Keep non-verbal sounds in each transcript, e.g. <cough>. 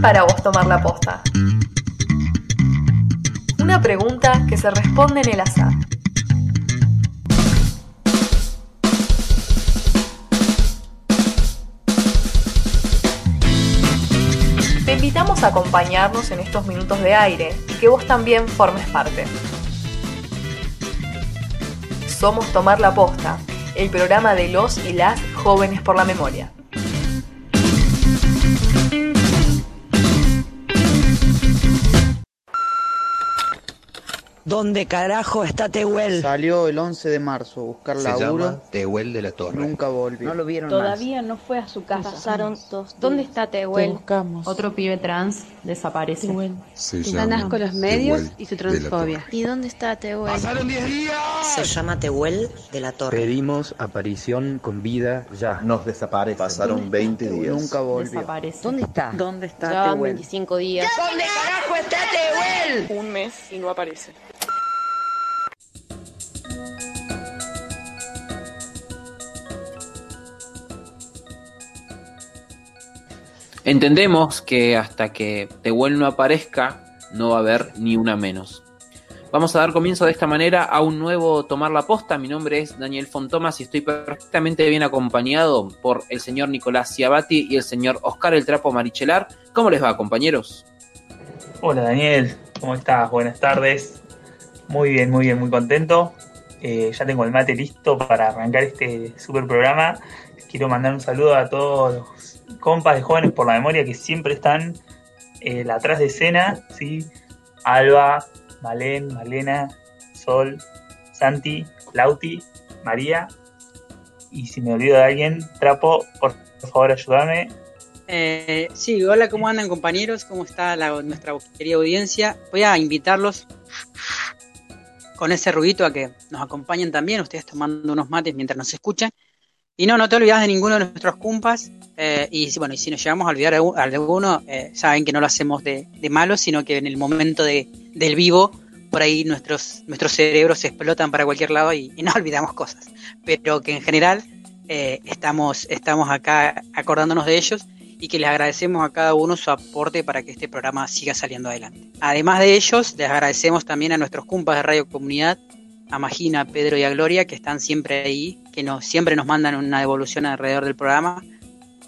para vos tomar la posta? Una pregunta que se responde en el azar. Te invitamos a acompañarnos en estos minutos de aire y que vos también formes parte. Somos Tomar la Posta, el programa de los y las jóvenes por la memoria. ¿Dónde carajo está Tehuel? Salió el 11 de marzo a buscar Se laburo. llama Tehuel de la Torre. Nunca volvió. No lo vieron Todavía no fue a su casa. Pasaron dos ¿Dónde días. está Te Tehuel? buscamos. Otro pibe trans desaparece. Se Tan llama asco los medios Tehuel y su transfobia. ¿Y dónde está Tehuel? Se llama Tehuel de la Torre. Pedimos aparición con vida ya. Nos desaparece. Pasaron 20 días. Nunca volvió. Desaparece. ¿Dónde está? ¿Dónde está Llevan Tehuel? 25 días. ¿Dónde carajo está Tehuel? un mes y no aparece. Entendemos que hasta que Tehuel no aparezca, no va a haber ni una menos. Vamos a dar comienzo de esta manera a un nuevo Tomar la Posta. Mi nombre es Daniel Fontomas y estoy perfectamente bien acompañado por el señor Nicolás Ciabatti y el señor Oscar El Trapo Marichelar. ¿Cómo les va, compañeros? Hola Daniel, ¿cómo estás? Buenas tardes. Muy bien, muy bien, muy contento. Eh, ya tengo el mate listo para arrancar este super programa. Quiero mandar un saludo a todos compas de jóvenes por la memoria que siempre están eh, atrás de escena, ¿sí? Alba, Malén, Malena, Sol, Santi, Lauti, María. Y si me olvido de alguien, Trapo, por favor ayúdame. Eh, sí, hola, ¿cómo andan compañeros? ¿Cómo está la- nuestra querida audiencia? Voy a invitarlos con ese ruidito a que nos acompañen también, ustedes tomando unos mates mientras nos escuchan. Y no, no te olvides de ninguno de nuestros compas. eh, y bueno, y si nos llegamos a olvidar a alguno, eh, saben que no lo hacemos de, de malo, sino que en el momento de, del vivo, por ahí nuestros, nuestros cerebros se explotan para cualquier lado y, y no <laughs> olvidamos cosas. Pero que en general eh, estamos, estamos acá acordándonos de ellos y que les agradecemos a cada uno su aporte para que este programa siga saliendo adelante. Además de ellos, les agradecemos también a nuestros compas de Radio Comunidad, a Magina, Pedro y a Gloria, que están siempre ahí, que nos, siempre nos mandan una devolución alrededor del programa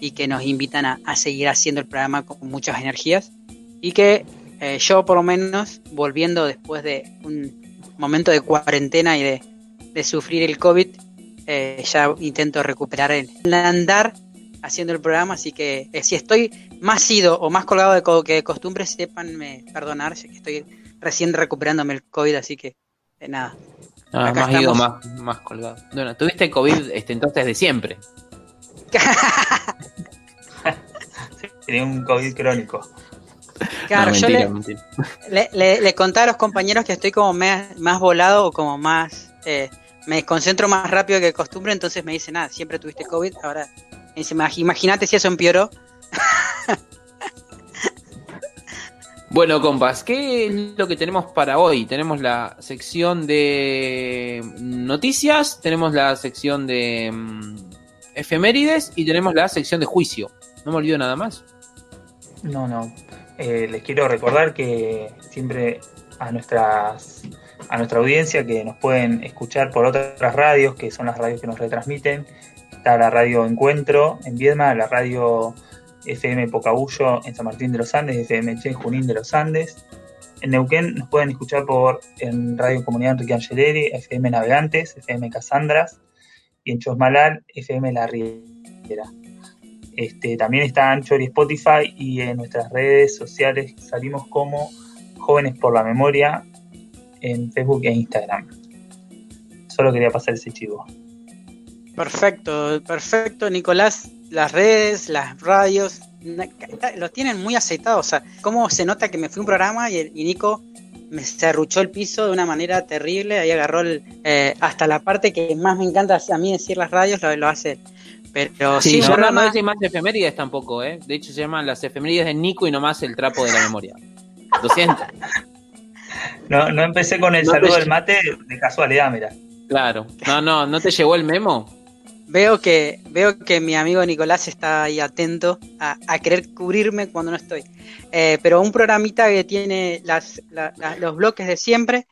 y que nos invitan a, seguir haciendo el programa con muchas energías. Y que eh, yo, por lo menos, volviendo después de un momento de cuarentena y de, sufrir el COVID, eh, ya intento recuperar el, andar haciendo el programa, así que eh, si estoy más ido o más colgado de que de costumbre, sépanme perdonar, ya que estoy recién recuperándome el COVID, así que eh, nada. Ah, Acá más ido, más, más colgado. Bueno, tuviste COVID este, entonces de siempre. <laughs> Tenía un COVID crónico. Claro, No, yo le, mentira. le, le- le conté a los compañeros que estoy como me- más volado o como más... eh, me desconcentro más rápido que de costumbre, entonces me dicen, nada, siempre tuviste COVID, ahora... me dice, "Imag- Imagínate si eso empeoró. <laughs> Bueno, compas, ¿qué es lo que tenemos para hoy? Tenemos la sección de noticias, tenemos la sección de mm, efemérides y tenemos la sección de juicio. No me olvido nada más. No, no. Eh, les quiero recordar que siempre a nuestras a nuestra audiencia que nos pueden escuchar por otras radios, que son las radios que nos retransmiten. Está la radio Encuentro en Viedma, la radio FM Pocabullo en San Martín de los Andes, FM Che Junín de los Andes. En Neuquén nos pueden escuchar por en Radio Comunidad Enrique Angeleri, FM Navegantes, FM Casandras y en Chosmalal, FM La Riera. Este, también está Anchor y Spotify y en nuestras redes sociales salimos como Jóvenes por la Memoria en Facebook e Instagram. Solo quería pasar ese chivo. Perfecto, perfecto, Nicolás. Las redes, las radios, los tienen muy aceitados. O sea, cómo se nota que me fui a un programa y, el- y Nico me cerruchó el piso de una manera terrible. Ahí agarró el, eh, hasta la parte que más me encanta a mí decir las radios, lo, lo hace. Pero sí, no, no, programa- no es más efemérides tampoco, ¿eh? De hecho, se llaman las efemérides de Nico y nomás el trapo de la memoria. Lo siento. No, no empecé con el No saludo te- del mate de casualidad, mira. Claro. No, no, ¿no te llegó el memo? Veo que, veo que mi amigo Nicolás está ahí atento a, querer cubrirme cuando no estoy. Eh, pero un programita que tiene las, la- la- los bloques de siempre,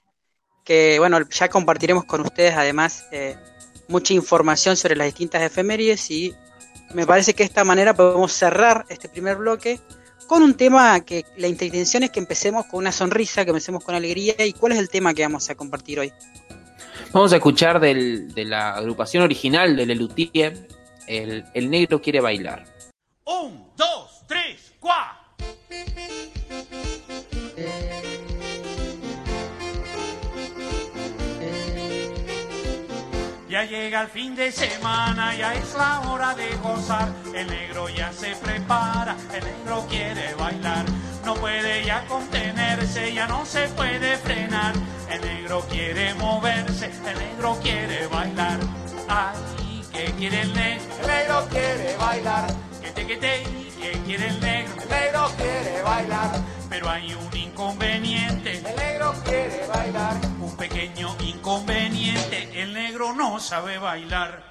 que bueno, ya compartiremos con ustedes además eh, mucha información sobre las distintas efemérides y me parece que de esta manera podemos cerrar este primer bloque con un tema que la intención es que empecemos con una sonrisa, que empecemos con alegría. ¿Y cuál es el tema que vamos a compartir hoy? Vamos a escuchar del- de la agrupación original de Lelutier, el, el negro quiere bailar. Un, dos, tres, cuatro. Ya llega el fin de semana, ya es la hora de gozar. El negro ya se prepara, el negro quiere bailar. No puede ya contenerse, ya no se puede frenar. El negro quiere moverse, el negro quiere bailar. Ay, ¿qué quiere el negro? El negro quiere bailar. Que te, que te, ¿qué quiere el negro? El negro quiere bailar. Pero hay un inconveniente. El negro quiere bailar. Un pequeño inconveniente. El negro no sabe bailar.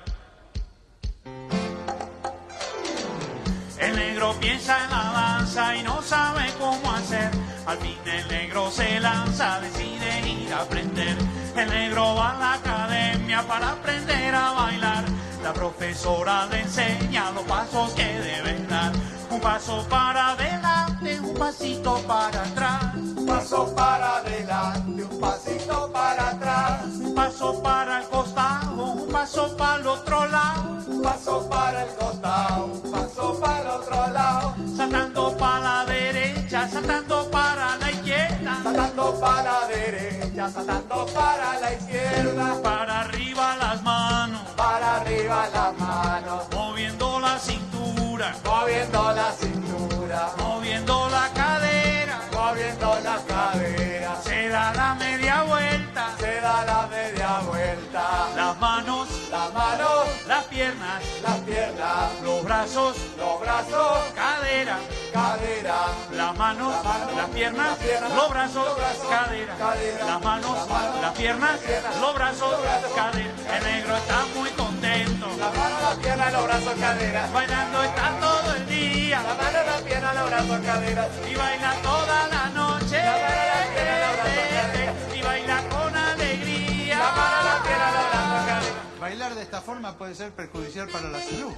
El negro piensa en la danza y no sabe cómo hacer. Al fin el negro se lanza, decide ir a aprender. El negro va a la academia para aprender a bailar. La profesora le enseña los pasos que debe dar. Un paso para adelante, un pasito para atrás. Un paso para adelante, un pasito para atrás. Un paso para el costado, un paso para el otro lado. Un paso para el costado, un paso para el otro lado. Saltando para la derecha, saltando para la izquierda. Saltando para la derecha, saltando para la izquierda. Para arriba las manos, para arriba las manos. Moviendo la cintura, moviendo la cintura. Moviendo la cadera, moviendo la cadera. Se da la media vuelta, se da la media vuelta. Las manos, las manos, las piernas, las piernas. Los brazos, los brazos, cadera, cadera. Las manos, las piernas, los brazos, cadera. Las manos, las piernas, los brazos, cadera. El negro está muy contento. La mano, la pierna, los brazos, cadera. Bailando está todo el día. La mano, la pierna, los brazos, cadera. Y baila toda la noche. La esta forma puede ser perjudicial para la salud.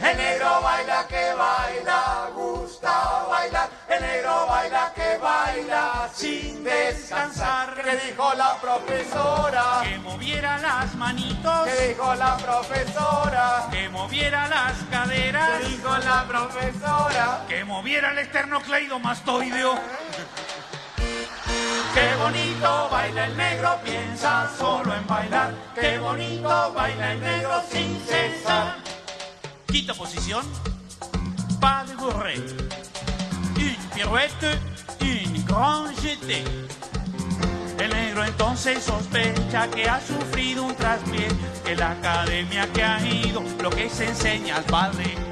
El negro baila que baila, gusta bailar. El negro baila que baila sin descansar. Que dijo la profesora? Que moviera las manitos. Que dijo la profesora? Que moviera las caderas. Que dijo la profesora? Que moviera el esternocleidomastoideo. Qué bonito baila el negro, piensa solo en bailar. Qué bonito baila el negro sin cesar. Quinta posición, pas de bourrée. Une pirouette, une grande. El negro entonces sospecha que ha sufrido un traspié, que la academia que ha ido lo que se enseña al padre.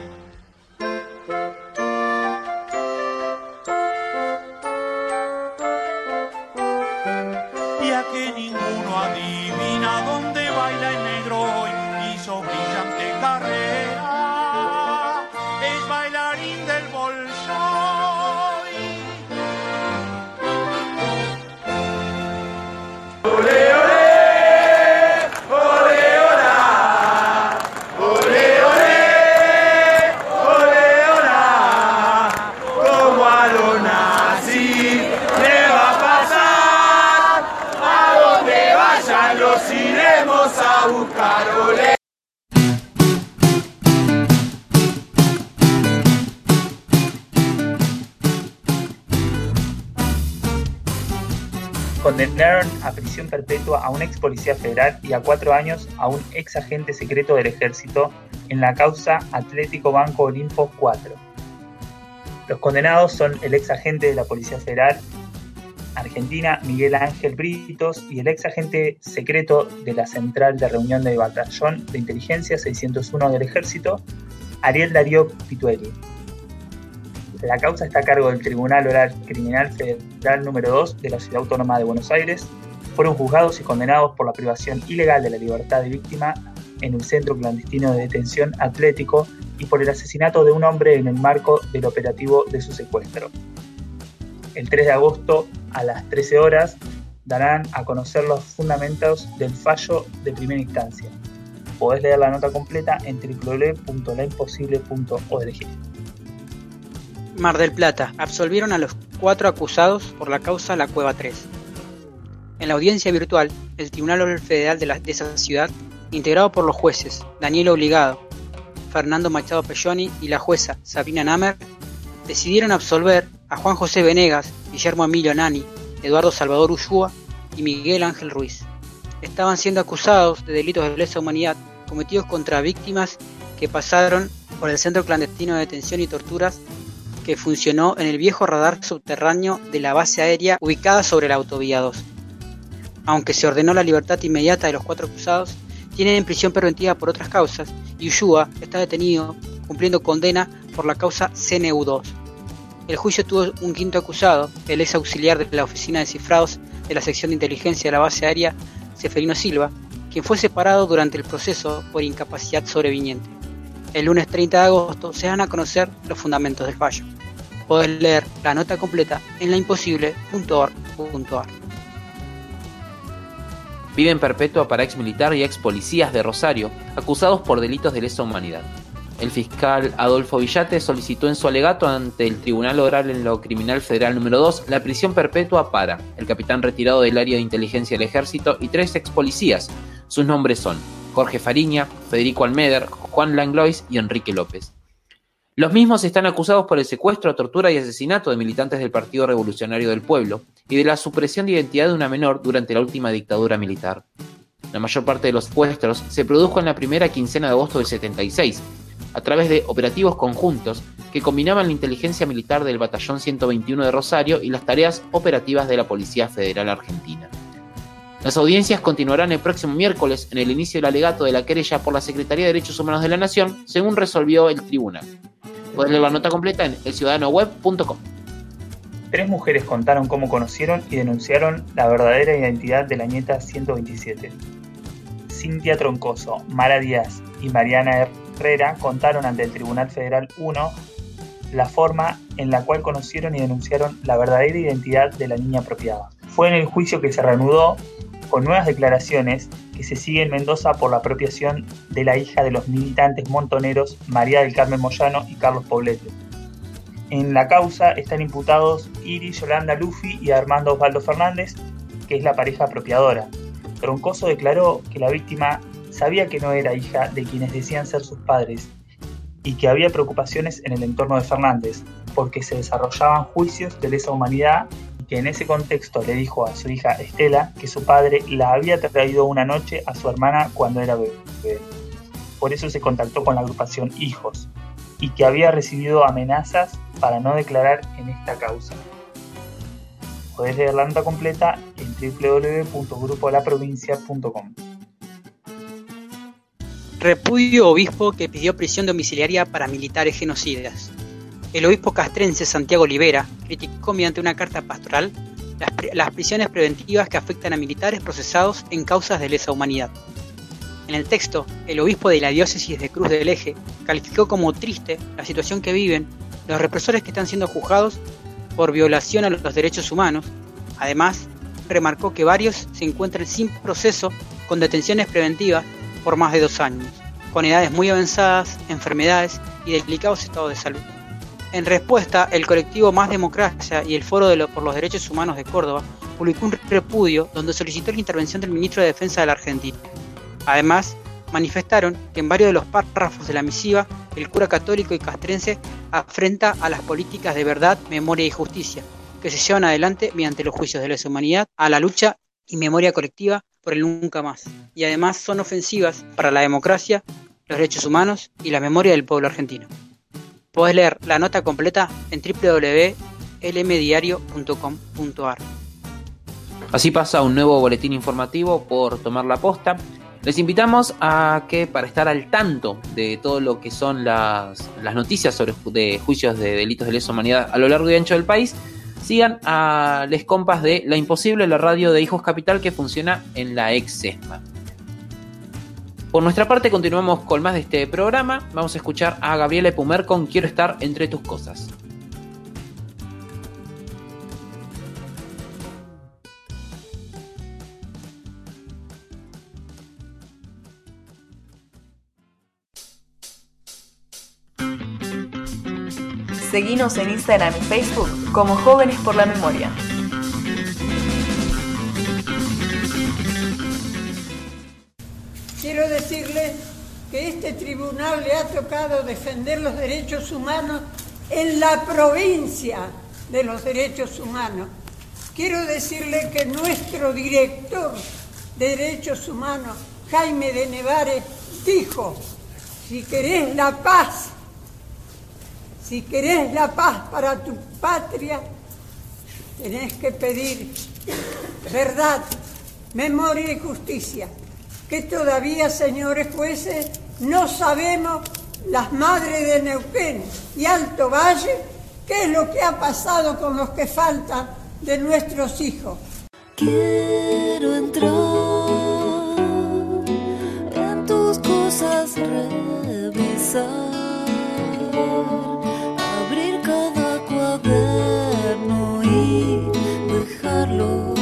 Condenaron a prisión perpetua a un ex policía federal y a cuatro años a un ex agente secreto del ejército en la causa Atlético Banco Olimpo 4. Los condenados son el ex agente de la Policía Federal Argentina Miguel Ángel Britos y el ex agente secreto de la Central de Reunión del Batallón de Inteligencia 601 del Ejército Ariel Darío Pituelli. La causa está a cargo del Tribunal Oral Criminal Federal número 2 de la Ciudad Autónoma de Buenos Aires fueron juzgados y condenados por la privación ilegal de la libertad de víctima en el centro clandestino de detención Atlético y por el asesinato de un hombre en el marco del operativo de su secuestro. El 3 de agosto a las 13 horas darán a conocer los fundamentos del fallo de primera instancia. Podés leer la nota completa en www.laimposible.org. Mar del Plata. Absolvieron a los cuatro acusados por la causa La Cueva 3. En la audiencia virtual, el Tribunal Federal de, esa ciudad, integrado por los jueces Daniel Obligado, Fernando Machado Pelloni y la jueza Sabrina Namer, decidieron absolver a Juan José Venegas, Guillermo Emilio Nani, Eduardo Salvador Ushua y Miguel Ángel Ruiz. Estaban siendo acusados de delitos de lesa humanidad cometidos contra víctimas que pasaron por el centro clandestino de detención y torturas funcionó en el viejo radar subterráneo de la base aérea ubicada sobre la autovía 2. Aunque se ordenó la libertad inmediata de los cuatro acusados, tienen prisión preventiva por otras causas y Ushua está detenido cumpliendo condena por la causa CNU2. El juicio tuvo un quinto acusado, el ex auxiliar de la oficina de cifrados de la sección de inteligencia de la base aérea, Seferino Silva, quien fue separado durante el proceso por incapacidad sobreviniente. El lunes 30 de agosto se van a conocer los fundamentos del fallo. Podés leer la nota completa en laimposible.org.ar. Piden perpetua para ex militar y ex policías de Rosario, acusados por delitos de lesa humanidad. El fiscal Adolfo Villate solicitó en su alegato ante el Tribunal Oral en lo Criminal Federal número 2 la prisión perpetua para el capitán retirado del área de inteligencia del ejército y tres ex policías. Sus nombres son Jorge Fariña, Federico Almeder, Juan Langlois y Enrique López. Los mismos están acusados por el secuestro, tortura y asesinato de militantes del Partido Revolucionario del Pueblo y de la supresión de identidad de una menor durante la última dictadura militar. La mayor parte de los secuestros se produjo en la primera quincena de agosto del 76, a través de operativos conjuntos que combinaban la inteligencia militar del Batallón 121 de Rosario y las tareas operativas de la Policía Federal Argentina. Las audiencias continuarán el próximo miércoles en el inicio del alegato de la querella por la Secretaría de Derechos Humanos de la Nación, según resolvió el tribunal. Pueden leer la nota completa en elciudadanoweb.com. Tres mujeres contaron cómo conocieron y denunciaron la verdadera identidad de la nieta 127. Cintia Troncoso, Mara Díaz y Mariana Herrera contaron ante el Tribunal Federal 1 la forma en la cual conocieron y denunciaron la verdadera identidad de la niña apropiada. Fue en el juicio que se reanudó con nuevas declaraciones que se sigue en Mendoza por la apropiación de la hija de los militantes montoneros María del Carmen Moyano y Carlos Poblete. En la causa están imputados Iris Yolanda Luffy y Armando Osvaldo Fernández, que es la pareja apropiadora. Troncoso declaró que la víctima sabía que no era hija de quienes decían ser sus padres y que había preocupaciones en el entorno de Fernández, porque se desarrollaban juicios de lesa humanidad que en ese contexto le dijo a su hija Estela que su padre la había traído una noche a su hermana cuando era bebé. Por eso se contactó con la agrupación Hijos y que había recibido amenazas para no declarar en esta causa. Podés leer la nota completa en www.grupolaprovincia.com. Repudio obispo que pidió prisión domiciliaria para militares genocidas. El obispo castrense Santiago Olivera criticó mediante una carta pastoral las, prisiones preventivas que afectan a militares procesados en causas de lesa humanidad. En el texto, el obispo de la diócesis de Cruz del Eje calificó como triste la situación que viven los represores que están siendo juzgados por violación a los derechos humanos. Además, remarcó que varios se encuentran sin proceso con detenciones preventivas por más de dos años, con edades muy avanzadas, enfermedades y delicados estados de salud. En respuesta, el colectivo Más Democracia y el Foro por los Derechos Humanos de Córdoba publicó un repudio donde solicitó la intervención del ministro de Defensa de la Argentina. Además, manifestaron que en varios de los párrafos de la misiva, el cura católico y castrense afrenta a las políticas de verdad, memoria y justicia, que se llevan adelante mediante los juicios de la humanidad, a la lucha y memoria colectiva por el nunca más, y además son ofensivas para la democracia, los derechos humanos y la memoria del pueblo argentino. Podés leer la nota completa en www.lmdiario.com.ar. Así pasa un nuevo boletín informativo por tomar la posta. Les invitamos a que para estar al tanto de todo lo que son las, noticias sobre de juicios de delitos de lesa humanidad a lo largo y ancho del país, sigan a les compas de La Imposible, la radio de Hijos Capital que funciona en la ex ESMA. Por nuestra parte continuamos con más de este programa. Vamos a escuchar a Gabriela Pumer con Quiero estar entre tus cosas. Seguinos en Instagram y Facebook como Jóvenes por la Memoria. Decirle que este tribunal le ha tocado defender los derechos humanos en la provincia de los derechos humanos. Quiero decirle que nuestro director de derechos humanos, Jaime de Nevares, dijo, si querés la paz, si querés la paz para tu patria, tenés que pedir verdad, memoria y justicia que todavía, señores jueces, no sabemos las madres de Neuquén y Alto Valle qué es lo que ha pasado con los que faltan de nuestros hijos. Quiero entrar en tus cosas, revisar, abrir cada cuaderno y dejarlo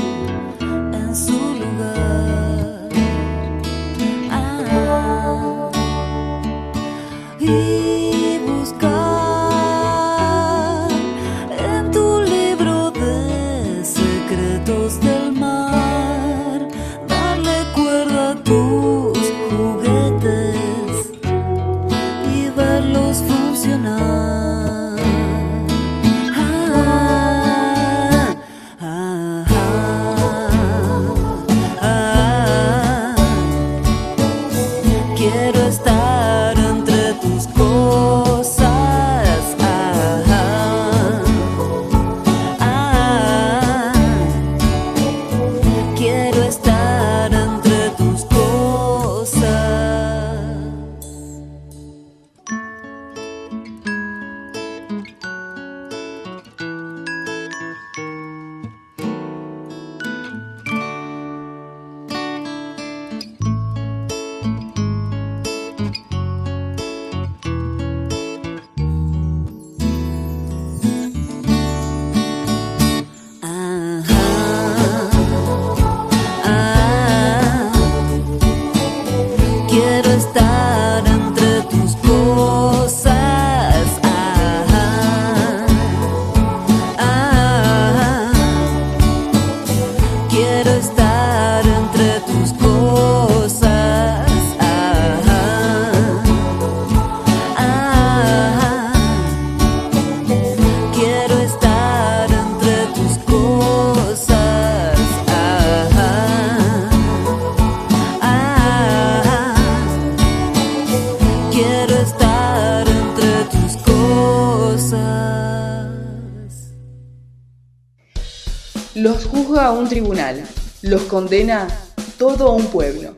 los condena todo un pueblo.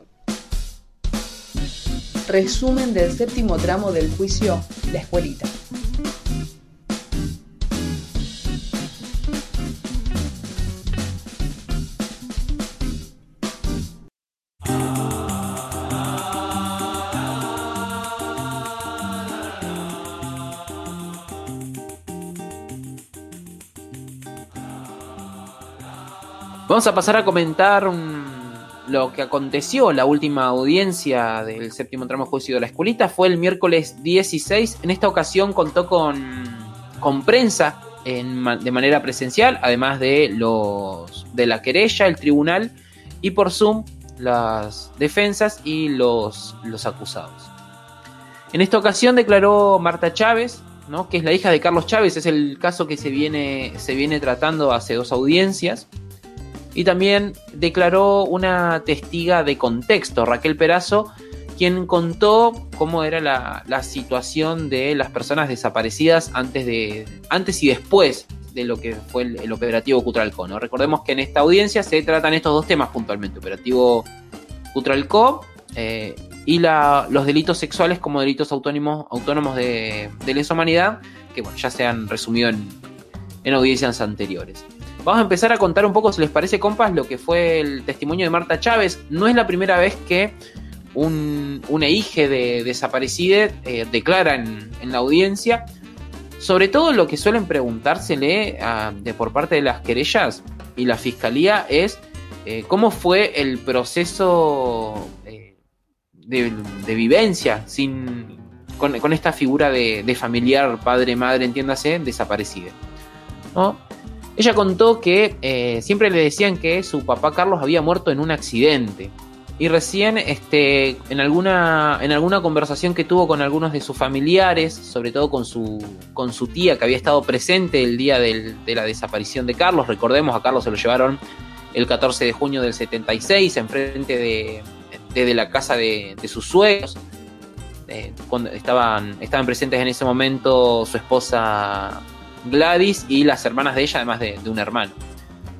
Resumen del séptimo tramo del juicio La Escuelita. Vamos a pasar a comentar lo que aconteció. La última audiencia del séptimo tramo juicio de la escuelita fue el miércoles 16. En esta ocasión contó con, con prensa de manera presencial, además de, los, de la querella, el tribunal y por Zoom las defensas y los, los acusados. En esta ocasión declaró Marta Chávez, ¿no? que es la hija de Carlos Chávez, es el caso que se viene, se viene tratando hace dos audiencias. Y también declaró una testiga de contexto, Raquel Perazo, quien contó cómo era la, situación de las personas desaparecidas antes, de, antes y después de lo que fue el, operativo Cutralco. ¿no? Recordemos que en esta audiencia se tratan estos dos temas puntualmente, operativo Cutralco eh, y los delitos sexuales como delitos autónomos, autónomos de, lesa humanidad, que bueno, ya se han resumido en audiencias anteriores. Vamos a empezar a contar un poco, si les parece, compas, lo que fue el testimonio de Marta Chávez. No es la primera vez que un, un hija de desaparecida eh, declara en, en, la audiencia. Sobre todo lo que suelen preguntársele a, de, por parte de las querellas y la fiscalía es eh, cómo fue el proceso eh, de, de, vivencia sin, con, con esta figura de, de, familiar, padre, madre, entiéndase, desaparecida. ¿no? Ella contó que eh, siempre le decían que su papá Carlos había muerto en un accidente. Y recién este, en, alguna, en alguna conversación que tuvo con algunos de sus familiares, sobre todo con su, con su tía que había estado presente el día del, de la desaparición de Carlos, recordemos a Carlos se lo llevaron el 14 de junio del 76 enfrente de, de, la casa de, de sus suegros. Eh, cuando estaban, estaban presentes en ese momento su esposa Gladys y las hermanas de ella, además de, un hermano.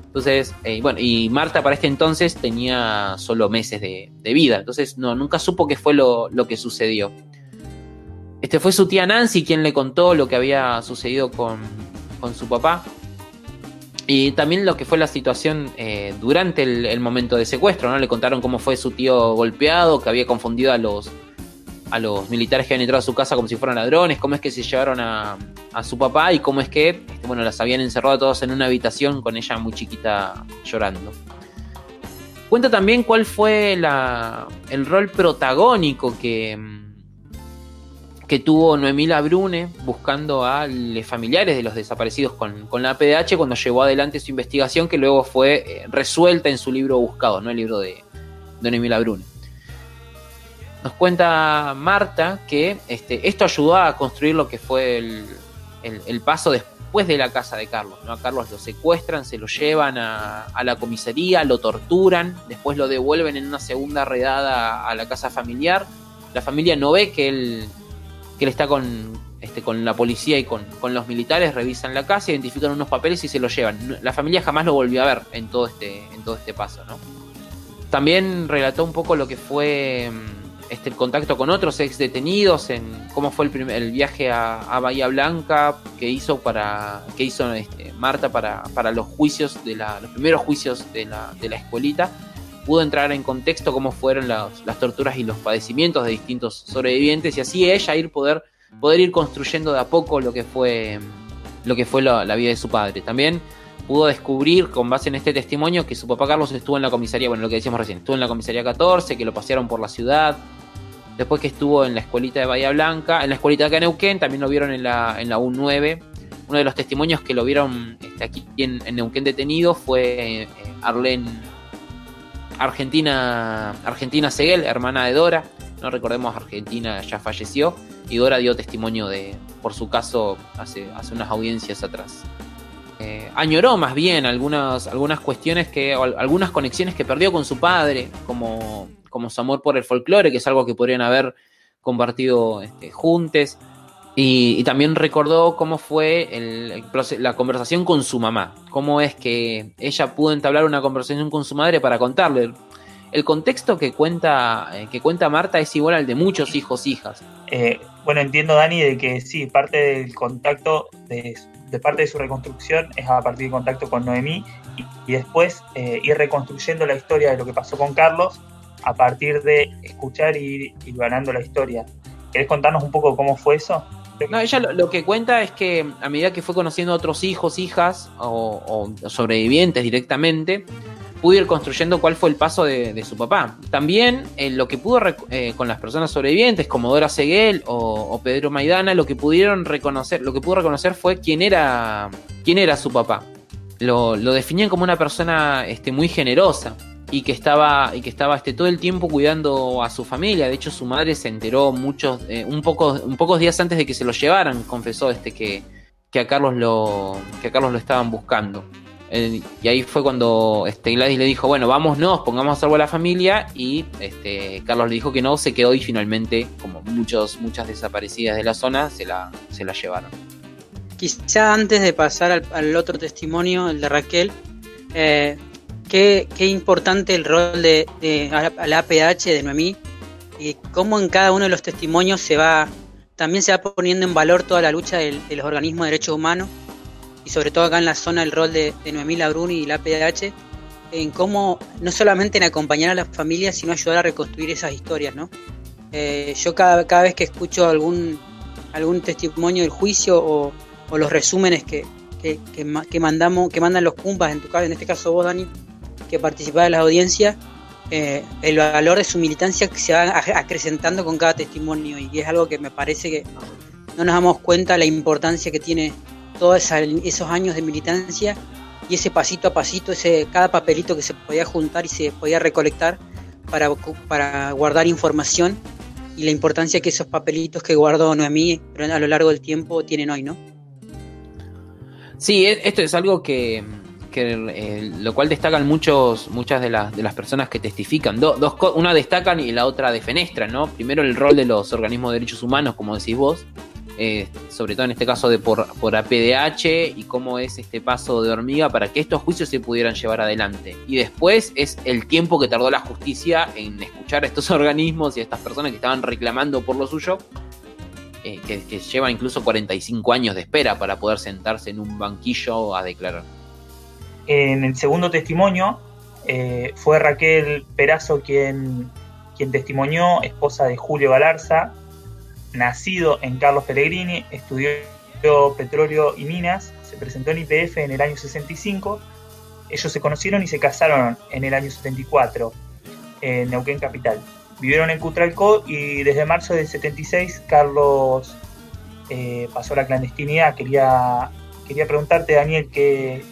Entonces, eh, bueno, y Marta para este entonces tenía solo meses de, vida, entonces no, nunca supo qué fue lo, que sucedió. Este fue su tía Nancy quien le contó lo que había sucedido con, con su papá. Y también lo que fue la situación eh, durante el, el, momento de secuestro, ¿no? Le contaron cómo fue su tío golpeado, que había confundido a los, a los militares que habían entrado a su casa como si fueran ladrones, cómo es que se llevaron a, a su papá y cómo es que, este, bueno, las habían encerrado todas en una habitación con ella muy chiquita llorando. Cuenta también cuál fue la, el rol protagónico que, que tuvo Noemí Labrune buscando a los familiares de los desaparecidos con, con, la PDH cuando llevó adelante su investigación que luego fue eh, resuelta en su libro Buscado, ¿no? el libro de, de Noemí Labrune. Nos cuenta Marta que este, esto ayudó a construir lo que fue el, paso después de la casa de Carlos. ¿no? A Carlos lo secuestran, se lo llevan a, la comisaría, lo torturan, después lo devuelven en una segunda redada a la casa familiar. La familia no ve que él, que él está con, este, con la policía y con, con, los militares, revisan la casa, identifican unos papeles y se lo llevan. La familia jamás lo volvió a ver en todo este, en todo este paso. ¿no? También relató un poco lo que fue este, el contacto con otros ex detenidos, en cómo fue el, primer, el viaje a, Bahía Blanca que hizo para que hizo este, Marta para, para, los juicios de la, los primeros juicios de la, de la escuelita. Pudo entrar en contexto cómo fueron las, las, torturas y los padecimientos de distintos sobrevivientes y así ella ir poder, poder ir construyendo de a poco lo que fue, lo que fue la, la vida de su padre. También pudo descubrir con base en este testimonio que su papá Carlos estuvo en la comisaría, bueno, lo que decíamos recién, estuvo en la comisaría 14, que lo pasearon por la ciudad, después que estuvo en la escuelita de Bahía Blanca, en la escuelita de acá en Neuquén, también lo vieron en la, en la U9. Uno de los testimonios que lo vieron este, aquí en, en, Neuquén detenido fue eh, Arlene Argentina, Argentina Seguel, hermana de Dora. No recordemos, Argentina ya falleció y Dora dio testimonio de, por su caso hace, hace unas audiencias atrás. Eh, añoró más bien algunas, algunas cuestiones que, algunas conexiones que perdió con su padre, como como su amor por el folclore, que es algo que podrían haber compartido este, juntos. Y, también recordó cómo fue la conversación con su mamá, cómo es que ella pudo entablar una conversación con su madre para contarle. El contexto que cuenta, eh, que cuenta Marta es igual al de muchos hijos, hijas. Eh, bueno, entiendo, Dani, de que sí, parte del contacto, de, parte de su reconstrucción es a partir del contacto con Noemí y, y después eh, ir reconstruyendo la historia de lo que pasó con Carlos a partir de escuchar y ir ganando la historia. ¿Querés contarnos un poco cómo fue eso? No, ella lo, que cuenta es que a medida que fue conociendo a otros hijos, hijas o, sobrevivientes directamente, pudo ir construyendo cuál fue el paso de, su papá. También eh, lo que pudo eh, con las personas sobrevivientes, como Dora Seguel o, Pedro Maidana, lo que pudieron reconocer, lo que pudo reconocer fue quién era, quién era su papá. Lo, lo definían como una persona este, muy generosa y que estaba y que estaba este todo el tiempo cuidando a su familia. De hecho su madre se enteró muchos eh, un poco un pocos días antes de que se lo llevaran confesó este que, que a Carlos lo que a Carlos lo estaban buscando. Eh, y ahí fue cuando este Gladys le dijo bueno vámonos pongamos a salvo a la familia y este Carlos le dijo que no se quedó y finalmente como muchos muchas desaparecidas de la zona se la se la llevaron. Quizá antes de pasar al, otro testimonio el de Raquel eh, qué, qué importante el rol de, de la APH de Noemí y cómo en cada uno de los testimonios se va también se va poniendo en valor toda la lucha de, de los organismos de derechos humanos y sobre todo acá en la zona el rol de, de Noemí Labruni y la PDH en cómo no solamente en acompañar a las familias, sino ayudar a reconstruir esas historias, ¿no? Eh, yo cada, cada vez que escucho algún, algún testimonio del juicio o, o los resúmenes que, que, que, que mandamos, que mandan los cumpas, en tu caso, en este caso vos, Dani, que participás de la audiencia, eh, el valor de su militancia se va ac- acrecentando con cada testimonio y es algo que me parece que no nos damos cuenta la importancia que tiene todos esos años de militancia y ese pasito a pasito, ese cada papelito que se podía juntar y se podía recolectar para, para guardar información y la importancia que esos papelitos que guardó Noemí a lo largo del tiempo tienen hoy, ¿no? Sí, e- esto es algo que, que, eh, lo cual destacan muchos, muchas de las, de las personas que testifican. Do- dos, una destacan y la otra defenestran, ¿no? Primero el rol de los organismos de derechos humanos, como decís vos, eh, sobre todo en este caso de por, por APDH y cómo es este paso de hormiga para que estos juicios se pudieran llevar adelante. Y después es el tiempo que tardó la justicia en escuchar a estos <laughs> organismos y a estas personas que estaban reclamando por lo suyo eh, que, que lleva incluso 45 años de espera para poder sentarse en un banquillo a declarar. En el segundo testimonio eh, fue Raquel Perazo quien, quien testimonió, esposa de Julio Galarza, nacido en Carlos Pellegrini, estudió petróleo y minas, se presentó en IPF en el año 65, ellos se conocieron y se casaron en el año 74 en Neuquén Capital. Vivieron en Cutralcó y desde marzo del 76 Carlos eh, pasó a la clandestinidad. Quería, quería preguntarte, Daniel, qué,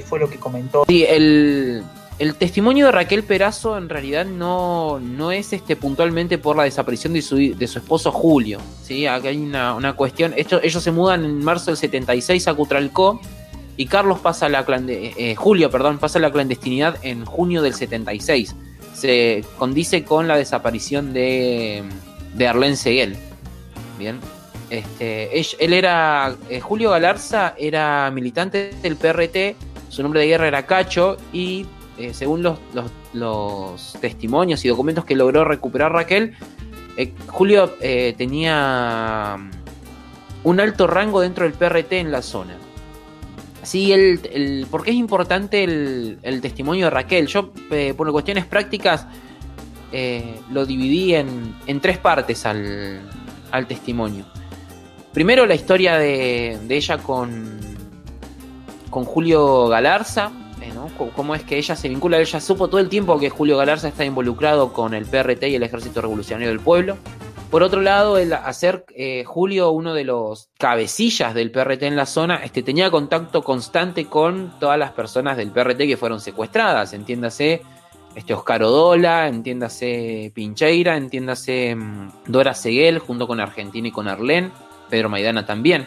qué fue lo que comentó. Sí, el, el testimonio de Raquel Perazo en realidad no, no es este puntualmente por la desaparición de su, de su esposo Julio. ¿sí? Hay una, una cuestión. Ellos se mudan en marzo del 76 a Cutralcó y Carlos pasa la clande- eh, Julio, perdón, pasa la clandestinidad en junio del 76. Se condice con la desaparición de, de Arlén Seguel. Bien. Este, él era. eh, Julio Galarza era militante del PRT, su nombre de guerra era Cacho, y eh, según los, los- testimonios y documentos que logró recuperar Raquel, eh, Julio eh, tenía mm, un alto rango dentro del PRT en la zona. Sí, el, el- ¿por qué es importante el, el testimonio de Raquel? Yo, por cuestiones prácticas, lo dividí en, en tres partes al, al testimonio. Primero, la historia de, de ella con, con Julio Galarza, eh, ¿no? Cómo es que ella se vincula, ella supo todo el tiempo que Julio Galarza está involucrado con el PRT y el Ejército Revolucionario del Pueblo. Por otro lado, el hacer eh, Julio uno de los cabecillas del PRT en la zona, este, tenía contacto constante con todas las personas del PRT que fueron secuestradas, entiéndase este Oscar Odola, entiéndase Pincheira, entiéndase mm, Dora Seguel, junto con Argentina y con Arlén, Pedro Maidana también.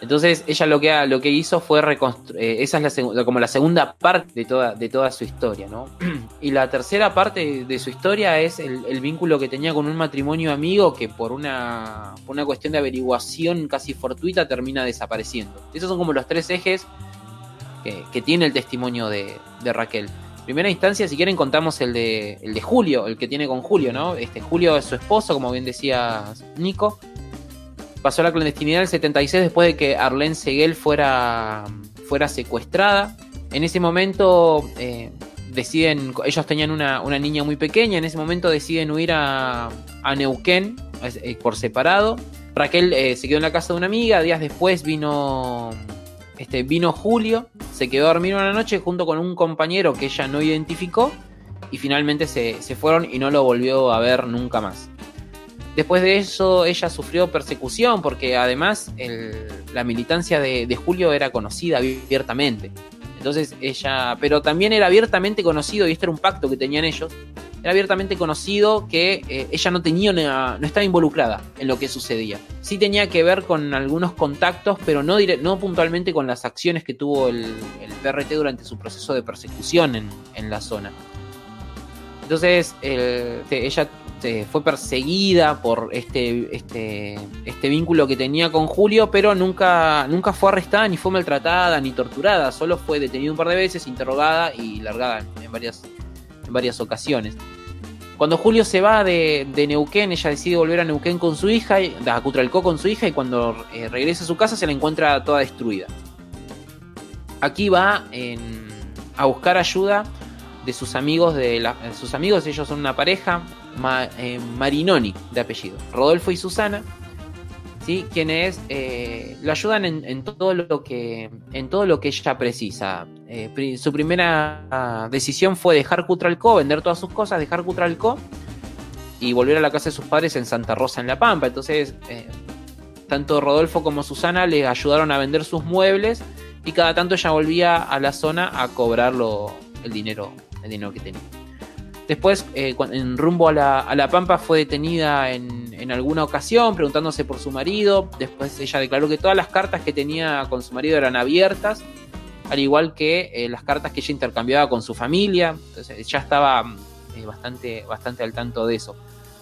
Entonces ella lo que, lo que hizo fue reconstruir, esa es la como la segunda parte de toda, de toda su historia, ¿no? <clears throat> y la tercera parte de su historia es el, vínculo que tenía con un matrimonio amigo que por una, por una cuestión de averiguación casi fortuita termina desapareciendo. Esos son como los tres ejes que, que tiene el testimonio de, de Raquel. Primera instancia, si quieren, contamos el de, el de Julio, el que tiene con Julio, ¿no? Este Julio es su esposo, como bien decía Nico. Pasó la clandestinidad en el 76 después de que Arlene Seguel fuera, fuera secuestrada. En ese momento eh, deciden, ellos tenían una, una niña muy pequeña, en ese momento deciden huir a, a Neuquén eh, por separado. Raquel eh, se quedó en la casa de una amiga, días después vino, este, vino Julio, se quedó a dormir una noche junto con un compañero que ella no identificó y finalmente se, se fueron y no lo volvió a ver nunca más. Después de eso, ella sufrió persecución porque además la militancia de, Julio era conocida abiertamente. Entonces ella, pero también era abiertamente conocido, y este era un pacto que tenían ellos, era abiertamente conocido que eh, ella no tenía no estaba involucrada en lo que sucedía. Sí tenía que ver con algunos contactos, pero no, puntualmente con las acciones que tuvo el, el PRT durante su proceso de persecución en la zona. Entonces, el- ella fue perseguida por este, este, este vínculo que tenía con Julio, pero nunca, fue arrestada, ni fue maltratada, ni torturada. Solo fue detenida un par de veces, interrogada y largada en varias, ocasiones. Cuando Julio se va de, Neuquén, ella decide volver a Neuquén con su hija, a Cutralcó con su hija, y cuando eh, regresa a su casa se la encuentra toda destruida. Aquí va a buscar ayuda de sus amigos, de la- eh, sus amigos, ellos son una pareja, eh, Marinoni de apellido, Rodolfo y Susana, ¿sí? quienes eh, lo ayudan en, todo lo que, en todo lo que ella precisa. Eh, su primera ah, decisión fue dejar Cutralcó, vender todas sus cosas, dejar Cutralcó y volver a la casa de sus padres en Santa Rosa, en La Pampa. Entonces, tanto Rodolfo como Susana le ayudaron a vender sus muebles y cada tanto ella volvía a la zona a cobrar lo- el dinero, el dinero que tenía. Después, eh, en rumbo a la, a La Pampa, fue detenida en, en alguna ocasión preguntándose por su marido. Después ella declaró que todas las cartas que tenía con su marido eran abiertas, al igual que eh, las cartas que ella intercambiaba con su familia. Entonces ya estaba mm, eh, bastante, bastante al tanto de eso.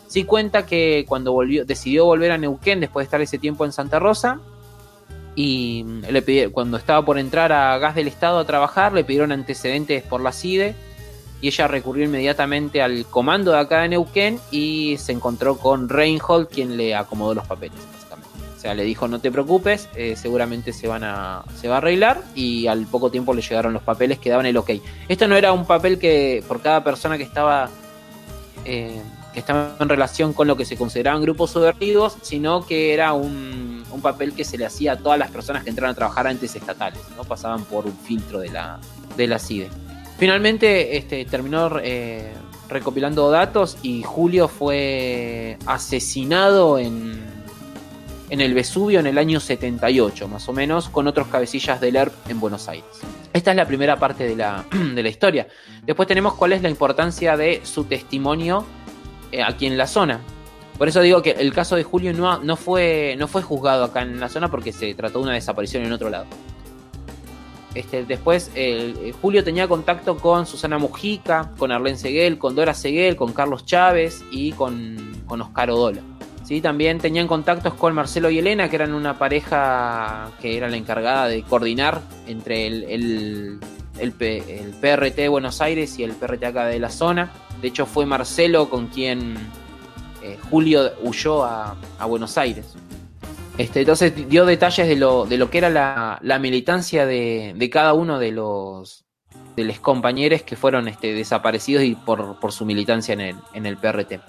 Sí cuenta que cuando volvió, decidió volver a Neuquén después de estar ese tiempo en Santa Rosa, y mm, le pidi- cuando estaba por entrar a Gas del Estado a trabajar, le pidieron antecedentes por la CIDE y ella recurrió inmediatamente al comando de acá de Neuquén y se encontró con Reinhold, quien le acomodó los papeles, básicamente. O sea, le dijo, no te preocupes, eh, seguramente se, van a, se va a arreglar y al poco tiempo le llegaron los papeles que daban el ok. Esto no era un papel que por cada persona que estaba... eh, que estaba en relación con lo que se consideraban grupos subvertidos, sino que era un, un papel que se le hacía a todas las personas que entraron a trabajar a entes estatales, ¿no? pasaban por un filtro de la, de la CIDE. Finalmente este, terminó eh, recopilando datos y Julio fue asesinado en, en el Vesubio en el año 78, más o menos, con otros cabecillas del ERP en Buenos Aires. Esta es la primera parte de la, <clears throat> de la historia. Después tenemos cuál es la importancia de su testimonio eh, aquí en la zona. Por eso digo que el caso de Julio no, no, fue, no fue juzgado acá en la zona porque se trató de una desaparición en otro lado. Este, después, eh, Julio tenía contacto con Susana Mujica, con Arlene Seguel, con Dora Seguel, con Carlos Chávez y con, con Oscar Odola. ¿Sí? También tenían contactos con Marcelo y Elena, que eran una pareja que era la encargada de coordinar entre el, el, el PRT de Buenos Aires y el PRT acá de la zona. De hecho, fue Marcelo con quien eh, Julio huyó a, a Buenos Aires. Este, entonces dio detalles de lo, de lo que era la, militancia de, de cada uno de los de los compañeros que fueron este, desaparecidos y por, por su militancia en el, en el PRT.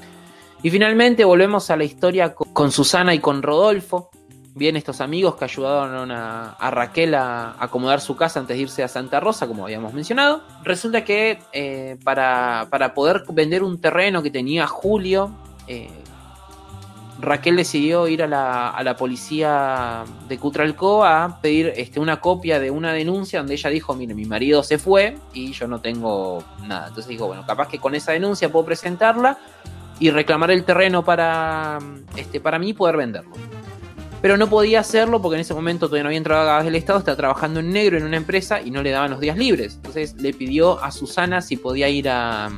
Y finalmente volvemos a la historia con, Susana y con Rodolfo. Bien, estos amigos que ayudaron a, Raquel a, a acomodar su casa antes de irse a Santa Rosa, como habíamos mencionado. Resulta que eh, para, para poder vender un terreno que tenía Julio, eh, Raquel decidió ir a la, a la policía de Cutralcó a pedir este, una copia de una denuncia donde ella dijo, mire, mi marido se fue y yo no tengo nada. Entonces dijo, bueno, capaz que con esa denuncia puedo presentarla y reclamar el terreno para, este, para mí y poder venderlo. Pero no podía hacerlo porque en ese momento todavía no había entrado a del Estado, estaba trabajando en negro en una empresa y no le daban los días libres. Entonces le pidió a Susana si podía ir a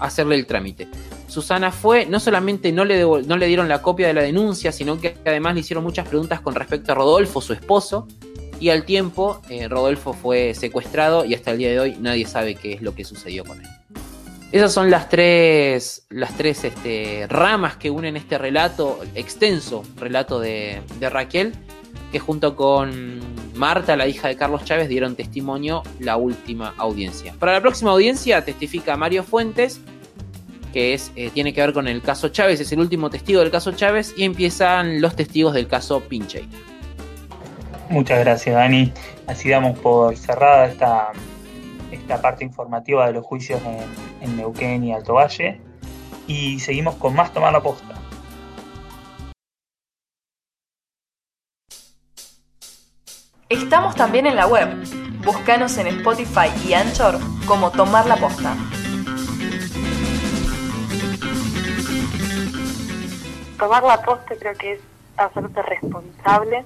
hacerle el trámite. Susana fue, no solamente no le, no le dieron la copia de la denuncia, sino que además le hicieron muchas preguntas con respecto a Rodolfo, su esposo, y al tiempo eh, Rodolfo fue secuestrado y hasta el día de hoy nadie sabe qué es lo que sucedió con él. Esas son las tres, las tres este, ramas que unen este relato, extenso relato de, de Raquel, que junto con Marta, la hija de Carlos Chávez, dieron testimonio la última audiencia. Para la próxima audiencia testifica Mario Fuentes, que es, eh, tiene que ver con el caso Chávez, es el último testigo del caso Chávez, y empiezan los testigos del caso Pincheira. Muchas gracias, Dani. Así damos por cerrada esta, esta parte informativa de los juicios en, en Neuquén y Alto Valle. Y seguimos con más Tomar la Posta. Estamos también en la web. Búscanos en Spotify y Anchor como Tomar la Posta. Tomar la posta creo que es hacerte responsable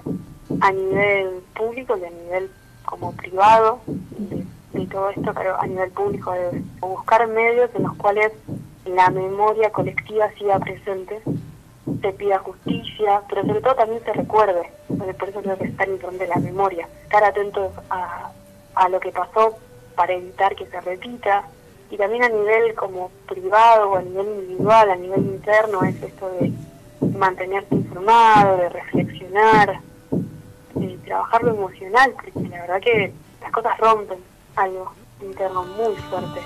a nivel público y a nivel como privado de, todo esto, pero a nivel público de buscar medios en los cuales la memoria colectiva siga presente, se pida justicia, pero sobre todo también se recuerde, por eso creo que es tan importante la memoria, estar atentos a, a lo que pasó para evitar que se repita, y también a nivel como privado o a nivel individual, a nivel interno, es esto de mantenerte informado, de reflexionar, de trabajar lo emocional, porque la verdad que las cosas rompen algo interno muy fuerte.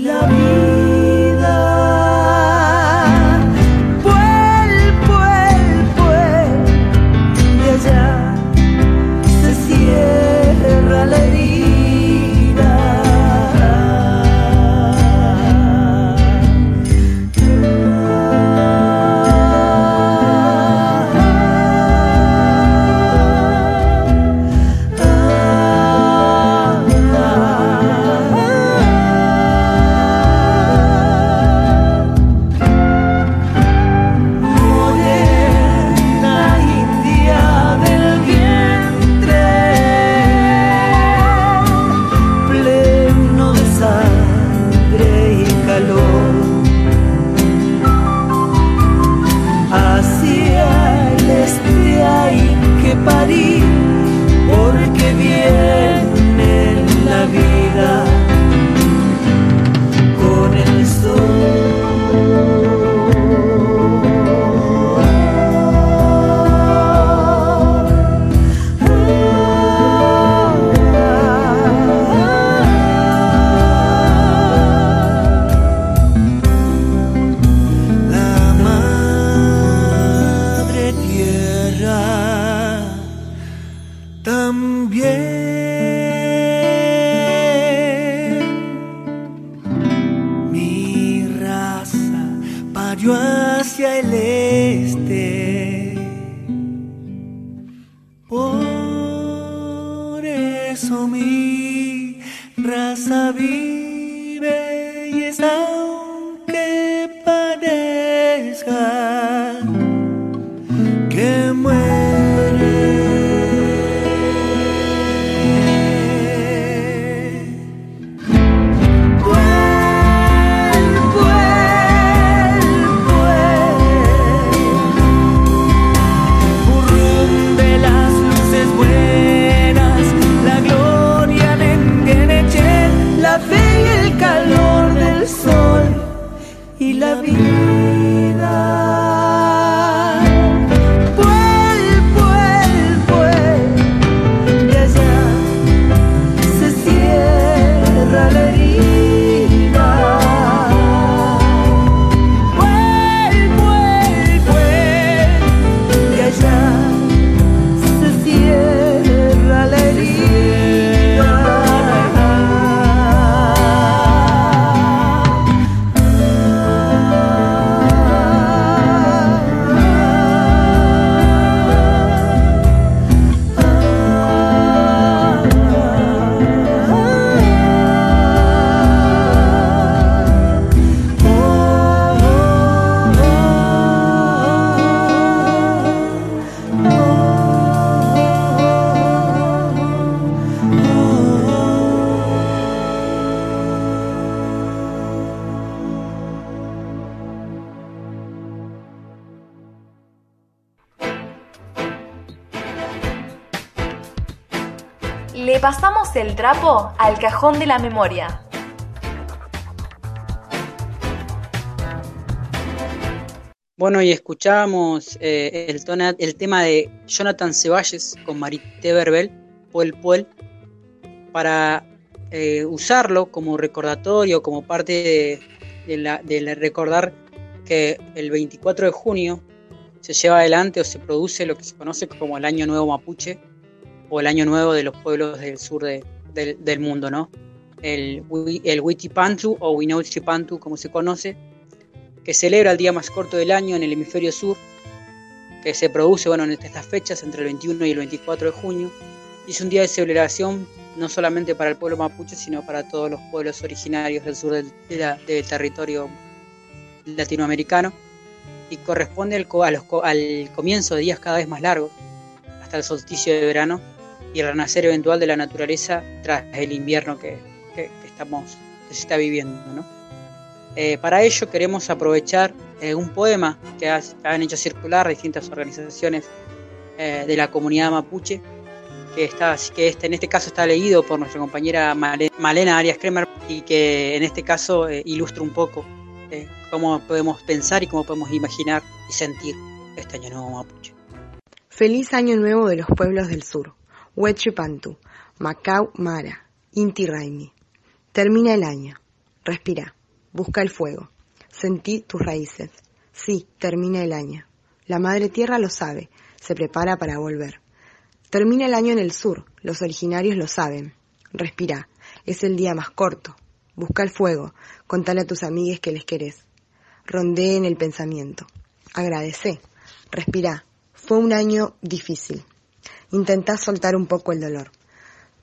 love you. Cajón de la memoria. Bueno, y escuchábamos eh, el, tema de Jonathan Ceballos con Marité Verbel, Puel Puel, para eh, usarlo como recordatorio, como parte de, de la, de la- recordar que el 24 de junio se lleva adelante o se produce lo que se conoce como el Año Nuevo Mapuche o el Año Nuevo de los pueblos del sur de- del, mundo, ¿no? El, el Huitipantu o Huinauchipantu, como se conoce, que celebra el día más corto del año en el hemisferio sur, que se produce bueno, en estas fechas, entre el 21 y el 24 de junio, y es un día de celebración no solamente para el pueblo mapuche, sino para todos los pueblos originarios del sur del, territorio latinoamericano, y corresponde al comienzo de días cada vez más largos, hasta el solsticio de verano y el renacer eventual de la naturaleza tras el invierno que, que- que estamos, que se está viviendo, ¿no? Eh, para ello queremos aprovechar eh, un poema que ha- han hecho circular distintas organizaciones eh, de la comunidad mapuche, que, está, que este, en este caso está leído por nuestra compañera Male- Malena Arias Kremer y que en este caso eh, ilustra un poco eh, cómo podemos pensar y cómo podemos imaginar y sentir este año nuevo mapuche. Feliz Año Nuevo de los Pueblos del Sur. Huechipantu, Macau Mara, Inti Raimi. Termina el año. Respira. Busca el fuego. Sentí tus raíces. Sí, termina el año. La Madre Tierra lo sabe. Se prepara para volver. Termina el año en el sur. Los originarios lo saben. Respira. Es el día más corto. Busca el fuego. Contale a tus amigues que les querés. Rondee en el pensamiento. Agradecé. Respira. Fue un año difícil. Intentá soltar un poco el dolor.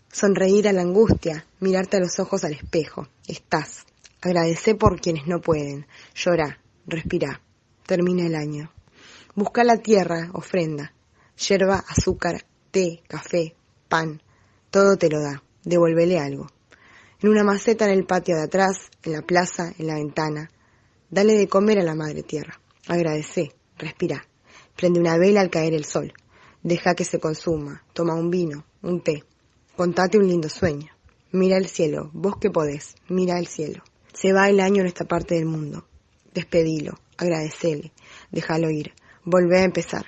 Sonreír a la angustia, mirarte a los ojos al espejo. Estás. Agradecé por quienes no pueden. Llorá. Respirá. Termina el año. Busca la tierra, ofrenda. Yerba, azúcar, té, café, pan. Todo te lo da. Devuélvele algo. En una maceta en el patio de atrás, en la plaza, en la ventana. Dale de comer a la madre tierra. Agradecé. Respirá. Prende una vela al caer el sol. Deja que se consuma. Toma un vino, un té. Contate un lindo sueño. Mira el cielo, vos que podés, mira el cielo. Se va el año en esta parte del mundo. Despedilo, agradecele, déjalo ir, volvé a empezar.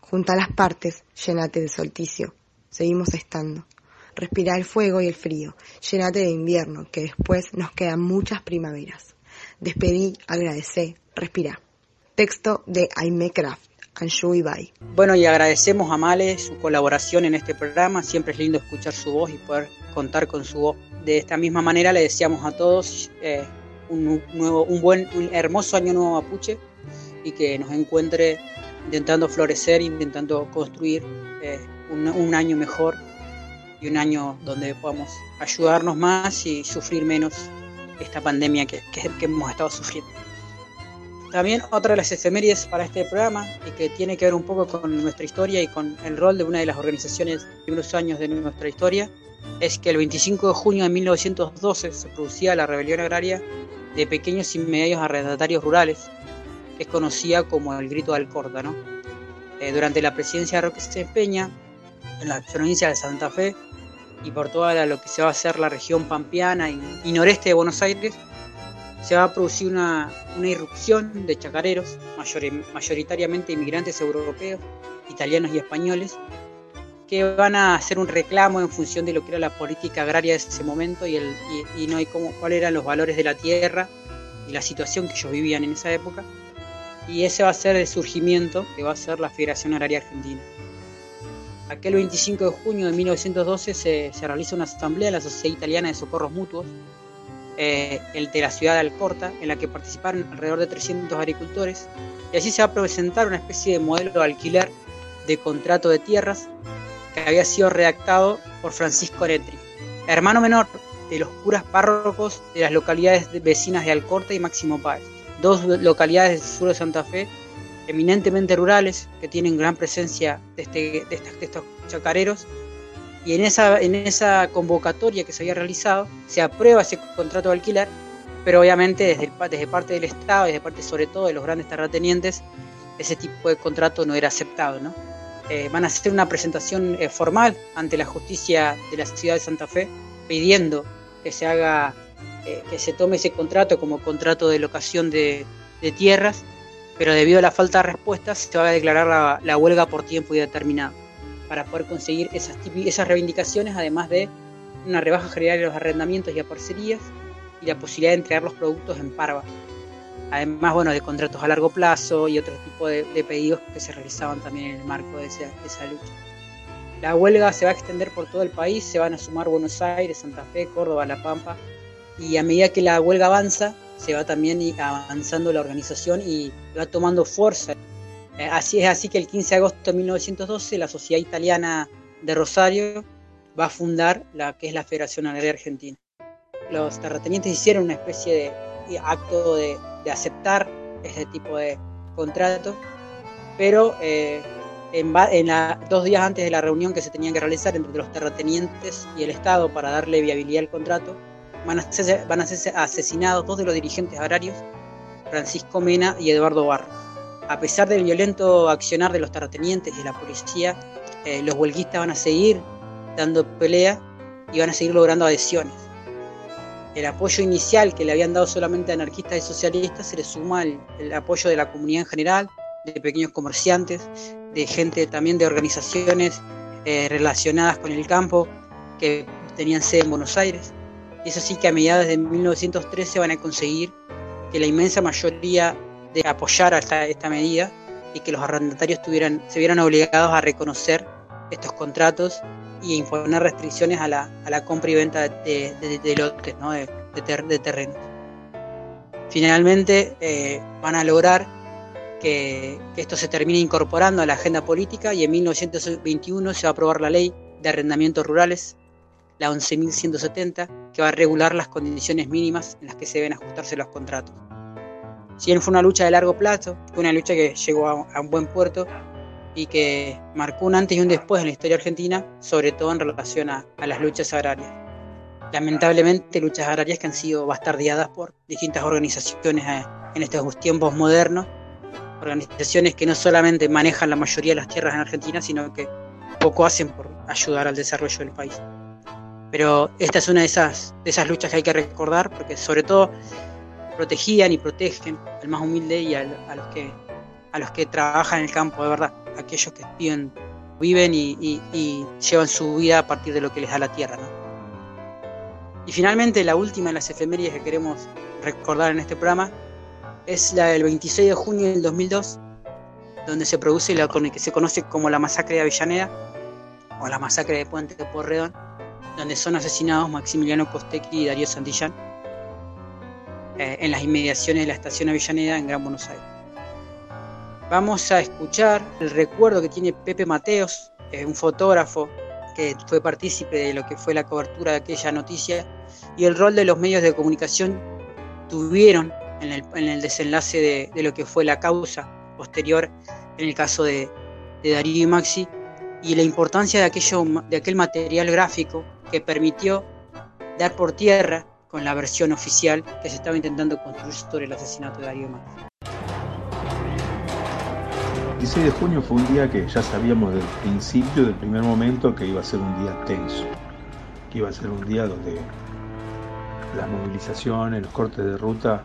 Junta las partes, llenate de solsticio. Seguimos estando. Respira el fuego y el frío, llenate de invierno, que después nos quedan muchas primaveras. Despedí, agradecé, respira. Texto de Ibai. Bueno, y agradecemos a Male su colaboración en este programa. Siempre es lindo escuchar su voz y poder contar con su voz. De esta misma manera le deseamos a todos eh, un nuevo, un buen, un hermoso año nuevo mapuche y que nos encuentre intentando florecer, intentando construir eh, un, año mejor y un año donde podamos ayudarnos más y sufrir menos esta pandemia que, que hemos estado sufriendo. También otra de las efemérides para este programa y que tiene que ver un poco con nuestra historia y con el rol de una de las organizaciones de los años de nuestra historia es que el 25 de junio de 1912 se producía la rebelión agraria de pequeños y medios arrendatarios rurales, que es conocida como el Grito de Alcorta. Eh, durante la presidencia de Roque Peña, en la provincia de Santa Fe y por toda lo que se va a hacer la región pampeana y noreste de Buenos Aires, se va a producir una, una irrupción de chacareros, mayor, mayoritariamente inmigrantes europeos, italianos y españoles, que van a hacer un reclamo en función de lo que era la política agraria de ese momento y, y, y no hay cómo, cuáles eran los valores de la tierra y la situación que ellos vivían en esa época. Y ese va a ser el surgimiento que va a ser la Federación Agraria Argentina. Aquel 25 de junio de 1912 se, se realiza una asamblea en la Sociedad Italiana de Socorros Mutuos, eh, el de la ciudad de Alcorta, en la que participaron alrededor de 300 agricultores, y allí se va a presentar una especie de modelo de alquiler de contrato de tierras que había sido redactado por Francisco Netri, hermano menor de los curas párrocos de las localidades vecinas de Alcorta y Máximo Páez, dos localidades del sur de Santa Fe, eminentemente rurales, que tienen gran presencia de, este, estos chacareros, y en esa, en esa convocatoria que se había realizado se aprueba ese contrato de alquiler, pero obviamente desde, desde parte del Estado, desde parte sobre todo de los grandes terratenientes, ese tipo de contrato no era aceptado, ¿no? eh, van a hacer una presentación eh, formal ante la justicia de la ciudad de Santa Fe pidiendo que se haga, eh, que se tome ese contrato como contrato de locación de, tierras, pero debido a la falta de respuestas se va a declarar la, la huelga por tiempo indeterminado para poder conseguir esas, esas reivindicaciones, además de una rebaja general de los arrendamientos y a parcerías y la posibilidad de entregar los productos en parva. Además, bueno, de contratos a largo plazo y otro tipo de, pedidos que se realizaban también en el marco de esa, lucha. La huelga se va a extender por todo el país, se van a sumar Buenos Aires, Santa Fe, Córdoba, La Pampa, y a medida que la huelga avanza, se va también avanzando la organización y va tomando fuerza. Eh, Así es así que el 15 de agosto de 1912 la Sociedad Italiana de Rosario va a fundar la que es la Federación Agraria Argentina. Los terratenientes hicieron una especie de, acto de, aceptar este tipo de contrato, pero eh, en, dos días antes de la reunión que se tenía que realizar entre los terratenientes y el Estado para darle viabilidad al contrato, van a ser, van a asesinados dos de los dirigentes agrarios, Francisco Mena y Eduardo Barros. A pesar del violento accionar de los terratenientes y de la policía, eh, los huelguistas van a seguir dando pelea y van a seguir logrando adhesiones. El apoyo inicial que le habían dado solamente a anarquistas y socialistas se le suma el, apoyo de la comunidad en general, de pequeños comerciantes, de gente también de organizaciones eh, relacionadas con el campo que tenían sede en Buenos Aires. Y eso sí que a mediados de 1913 van a conseguir que la inmensa mayoría de apoyar esta, esta medida y que los arrendatarios tuvieran, se vieran obligados a reconocer estos contratos y imponer restricciones a la, a la compra y venta de, de- de lotes, ¿no? de ter- de terrenos. Finalmente eh, van a lograr que, que esto se termine incorporando a la agenda política y en 1921 se va a aprobar la ley de arrendamientos rurales, la 11.170, que va a regular las condiciones mínimas en las que se deben ajustarse los contratos. Si bien fue una lucha de largo plazo, fue una lucha que llegó a, a un buen puerto y que marcó un antes y un después en la historia argentina, sobre todo en relación a, a las luchas agrarias. Lamentablemente, luchas agrarias que han sido bastardeadas por distintas organizaciones eh, en estos tiempos modernos, organizaciones que no solamente manejan la mayoría de las tierras en Argentina, sino que poco hacen por ayudar al desarrollo del país. Pero esta es una de esas, de esas luchas que hay que recordar, porque sobre todo protegían y protegen al más humilde y a, los que, a los que trabajan en el campo de verdad, aquellos que viven, viven y, y- llevan su vida a partir de lo que les da la tierra. ¿no? Y finalmente, la última de las efemérides que queremos recordar en este programa es la del 26 de junio del 2002, donde se produce lo que se conoce como la masacre de Avellaneda o la masacre de Puente de Porredón, donde son asesinados Maximiliano Costecchi y Darío Santillán eh, en las inmediaciones de la estación Avellaneda en Gran Buenos Aires. Vamos a escuchar el recuerdo que tiene Pepe Mateos, eh, un fotógrafo que fue partícipe de lo que fue la cobertura de aquella noticia y el rol de los medios de comunicación tuvieron en el, en el desenlace de, lo que fue la causa posterior en el caso de, de Darío y Maxi y la importancia de aquel material gráfico que permitió dar por tierra con la versión oficial que se estaba intentando construir sobre el asesinato de Darío Maxi. El 16 de junio fue un día que ya sabíamos del principio, del primer momento, que iba a ser un día tenso, que iba a ser un día donde las movilizaciones, los cortes de ruta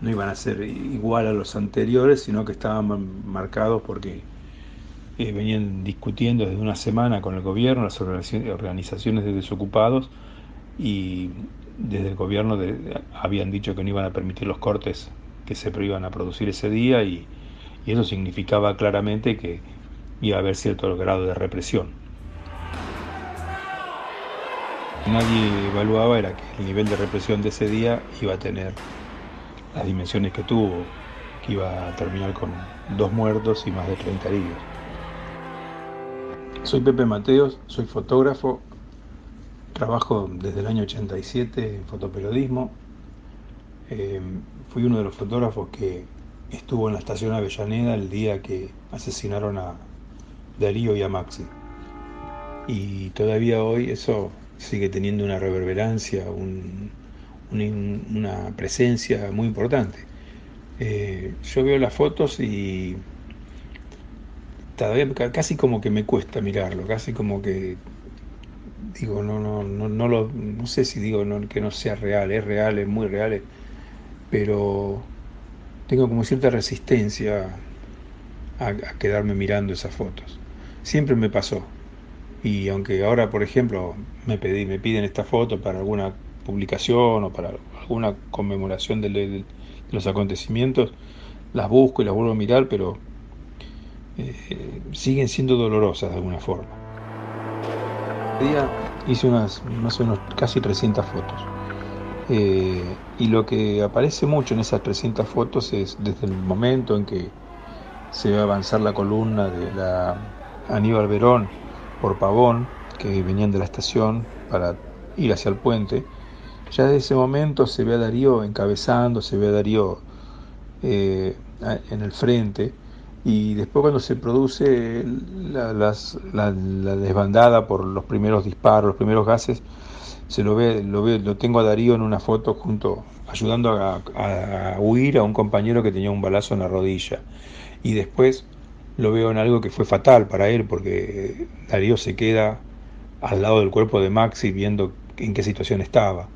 no iban a ser igual a los anteriores, sino que estaban marcados porque eh, venían discutiendo desde una semana con el gobierno, las organizaciones de desocupados, y desde el gobierno de- habían dicho que no iban a permitir los cortes que se iban a producir ese día y, y eso significaba claramente que iba a haber cierto grado de represión. Nadie evaluaba era que el nivel de represión de ese día iba a tener las dimensiones que tuvo, que iba a terminar con dos muertos y más de 30 heridos. Soy Pepe Mateos, soy fotógrafo, trabajo desde el año 87 en fotoperiodismo. Eh, fui uno de los fotógrafos que estuvo en la estación Avellaneda el día que asesinaron a Darío y a Maxi. Y todavía hoy eso sigue teniendo una reverberancia, un- un- una presencia muy importante. Eh, yo veo las fotos y todavía casi como que me cuesta mirarlo, casi como que digo, no, no, no, no, lo, no sé si digo que no sea real, es real, es muy real, pero tengo como cierta resistencia a, quedarme mirando esas fotos. Siempre me pasó. Y aunque ahora, por ejemplo, me, pedí, me piden esta foto para alguna publicación o para alguna conmemoración de, de los acontecimientos, las busco y las vuelvo a mirar, pero eh, siguen siendo dolorosas de alguna forma. Día hice unas más o menos casi 300 fotos. Eh, y lo que aparece mucho en esas 300 fotos es desde el momento en que se a avanzar la columna de la Aníbal Verón por Pavón, que venían de la estación para ir hacia el puente, ya desde ese momento se ve a Darío encabezando, se ve a Darío eh, en el frente, y después cuando se produce la, desbandada por los primeros disparos, los primeros gases, se lo ve, lo ve, lo tengo a Darío en una foto junto, ayudando a, huir a un compañero que tenía un balazo en la rodilla. Y después lo veo en algo que fue fatal para él, porque Darío se queda al lado del cuerpo de Maxi viendo en qué situación estaba.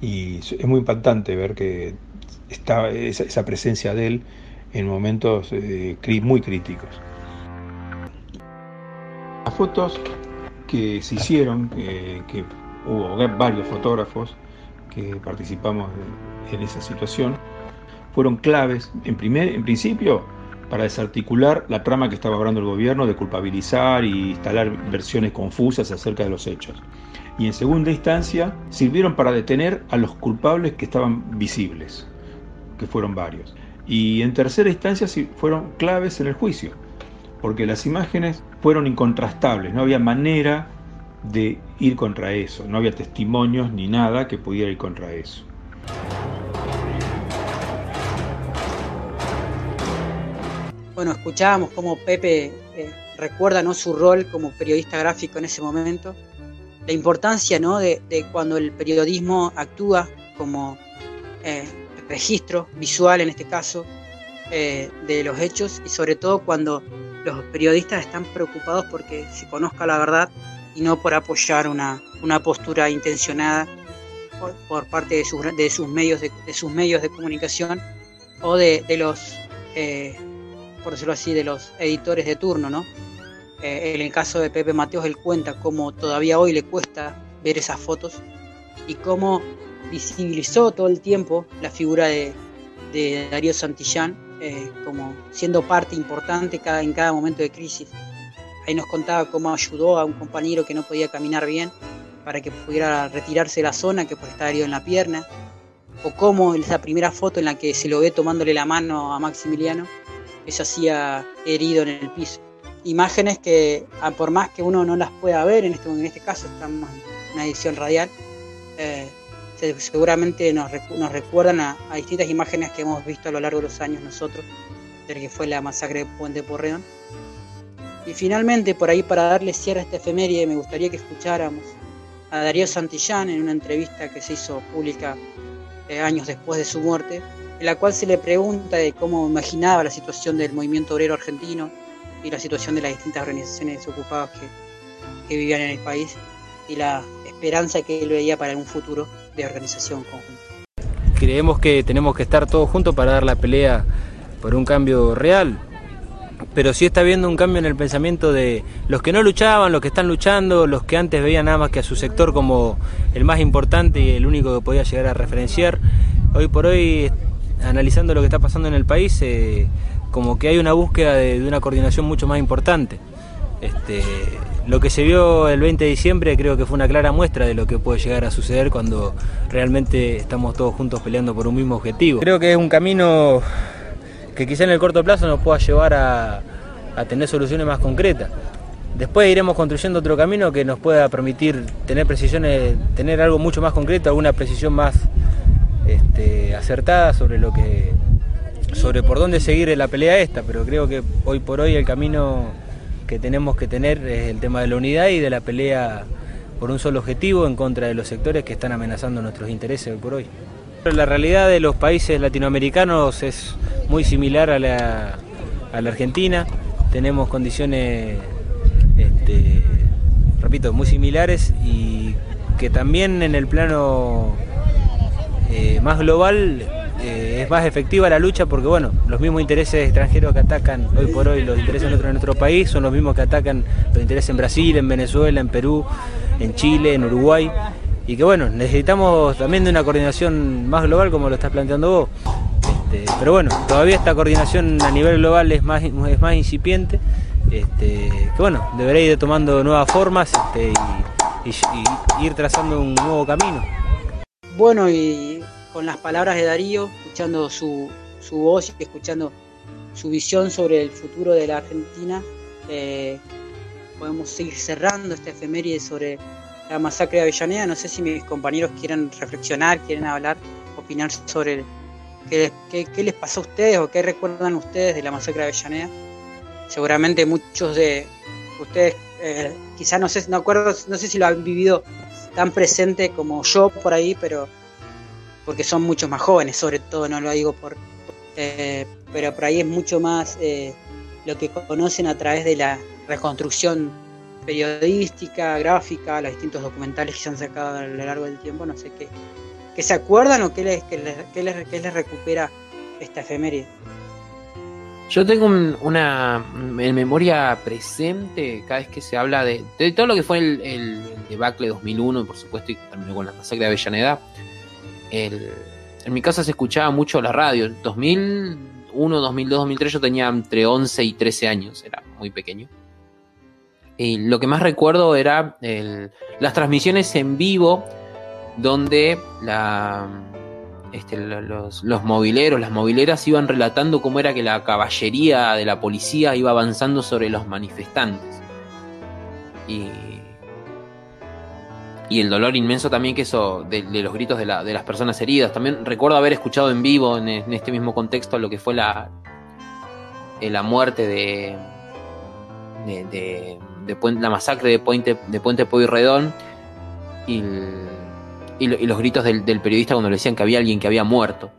Y es muy impactante ver que estaba esa, esa presencia de él en momentos eh, muy críticos. Las fotos que se hicieron, que hubo varios fotógrafos que participamos en esa situación, fueron claves, en, primer, en principio, para desarticular la trama que estaba hablando el gobierno de culpabilizar y instalar versiones confusas acerca de los hechos. Y en segunda instancia, sirvieron para detener a los culpables que estaban visibles, que fueron varios. Y en tercera instancia fueron claves en el juicio, porque las imágenes fueron incontrastables, no había manera de ir contra eso, no había testimonios ni nada que pudiera ir contra eso. Bueno, escuchábamos cómo Pepe eh, recuerda ¿no? su rol como periodista gráfico en ese momento, la importancia ¿no? de, cuando el periodismo actúa como eh, registro visual, en este caso, eh, de los hechos y sobre todo cuando los periodistas están preocupados porque se conozca la verdad y no por apoyar una, una postura intencionada por, parte de sus, de sus, medios de, sus medios de comunicación o de, los, eh, por decirlo así, de los editores de turno, ¿no? Eh, en el caso de Pepe Mateos, él cuenta cómo todavía hoy le cuesta ver esas fotos y cómo visibilizó todo el tiempo la figura de, Darío Santillán eh, como siendo parte importante cada, en cada momento de crisis. Ahí nos contaba cómo ayudó a un compañero que no podía caminar bien para que pudiera retirarse de la zona, que por estar herido en la pierna, o cómo esa primera foto en la que se lo ve tomándole la mano a Maximiliano, se hacía herido en el piso. Imágenes que, por más que uno no las pueda ver, en este, en este caso estamos en una edición radial, eh, seguramente nos, recuerdan a, distintas imágenes que hemos visto a lo largo de los años nosotros, de que fue la masacre de Puente Porreón. Y finalmente, por ahí para darle cierre a esta efeméride, me gustaría que escucháramos a Darío Santillán en una entrevista que se hizo pública eh, años después de su muerte, en la cual se le pregunta de cómo imaginaba la situación del movimiento obrero argentino y la situación de las distintas organizaciones ocupadas que, que vivían en el país y la esperanza que él veía para un futuro de organización conjunta. Creemos que tenemos que estar todos juntos para dar la pelea por un cambio real, pero sí está habiendo un cambio en el pensamiento de los que no luchaban, los que están luchando, los que antes veían nada más que a su sector como el más importante y el único que podía llegar a referenciar. Hoy por hoy, analizando lo que está pasando en el país, eh, como que hay una búsqueda de, una coordinación mucho más importante. Este, lo que se vio el 20 de diciembre creo que fue una clara muestra de lo que puede llegar a suceder cuando realmente estamos todos juntos peleando por un mismo objetivo. Creo que es un camino que quizá en el corto plazo nos pueda llevar a, tener soluciones más concretas. Después iremos construyendo otro camino que nos pueda permitir tener precisiones, tener algo mucho más concreto, alguna precisión más este, acertada sobre lo que, sobre por dónde seguir la pelea esta. Pero creo que hoy por hoy el camino que tenemos que tener es el tema de la unidad y de la pelea por un solo objetivo en contra de los sectores que están amenazando nuestros intereses hoy por hoy. La realidad de los países latinoamericanos es muy similar a la, Argentina. tenemos condiciones, este, repito, muy similares y que también en el plano eh, más global eh, es más efectiva la lucha porque bueno, los mismos intereses extranjeros que atacan hoy por hoy los intereses en nuestro país son los mismos que atacan los intereses en Brasil, en Venezuela, en Perú, en Chile, en Uruguay y que bueno, necesitamos también de una coordinación más global como lo estás planteando vos. Este, pero bueno, todavía esta coordinación a nivel global es más, es más incipiente, este, que bueno, debería ir tomando nuevas formas este, y ir trazando un nuevo camino. Bueno, y con las palabras de Darío, escuchando su, su voz y escuchando su visión sobre el futuro de la Argentina, eh, podemos seguir cerrando esta efeméride sobre la masacre de Avellaneda. No sé si mis compañeros quieren reflexionar, quieren hablar, opinar sobre el- qué, les- qué- qué les pasó a ustedes o qué recuerdan ustedes de la masacre de Avellaneda. Seguramente muchos de ustedes, eh, quizás no sé, no acuerdo, no sé si lo han vivido tan presente como yo por ahí, pero porque son muchos más jóvenes, sobre todo, no lo digo por, eh, pero por ahí es mucho más eh, lo que conocen a través de la reconstrucción periodística, gráfica, los distintos documentales que se han sacado a lo largo del tiempo, no sé qué, qué se acuerdan o qué les, qué les, qué les, qué les recupera esta efeméride. Yo tengo un- una en memoria presente cada vez que se habla de, de todo lo que fue el, el debacle 2001, por supuesto, y terminó con la masacre de Avellaneda. El- en mi casa se escuchaba mucho la radio. 2001, 2002, 2003 yo tenía entre 11 y 13 años, era muy pequeño. Y lo que más recuerdo era el- las transmisiones en vivo donde la, este, lo- los, los las mobileras iban relatando cómo era que la caballería de la policía iba avanzando sobre los manifestantes. Y, y el dolor inmenso también que eso, de, los gritos de, la- de las personas heridas. También recuerdo haber escuchado en vivo, en, este mismo contexto, lo que fue la, eh, la muerte de, de, la masacre de Puente, de Puente Pueyrredón y, el- y y los gritos del, del periodista cuando le decían que había alguien que había muerto.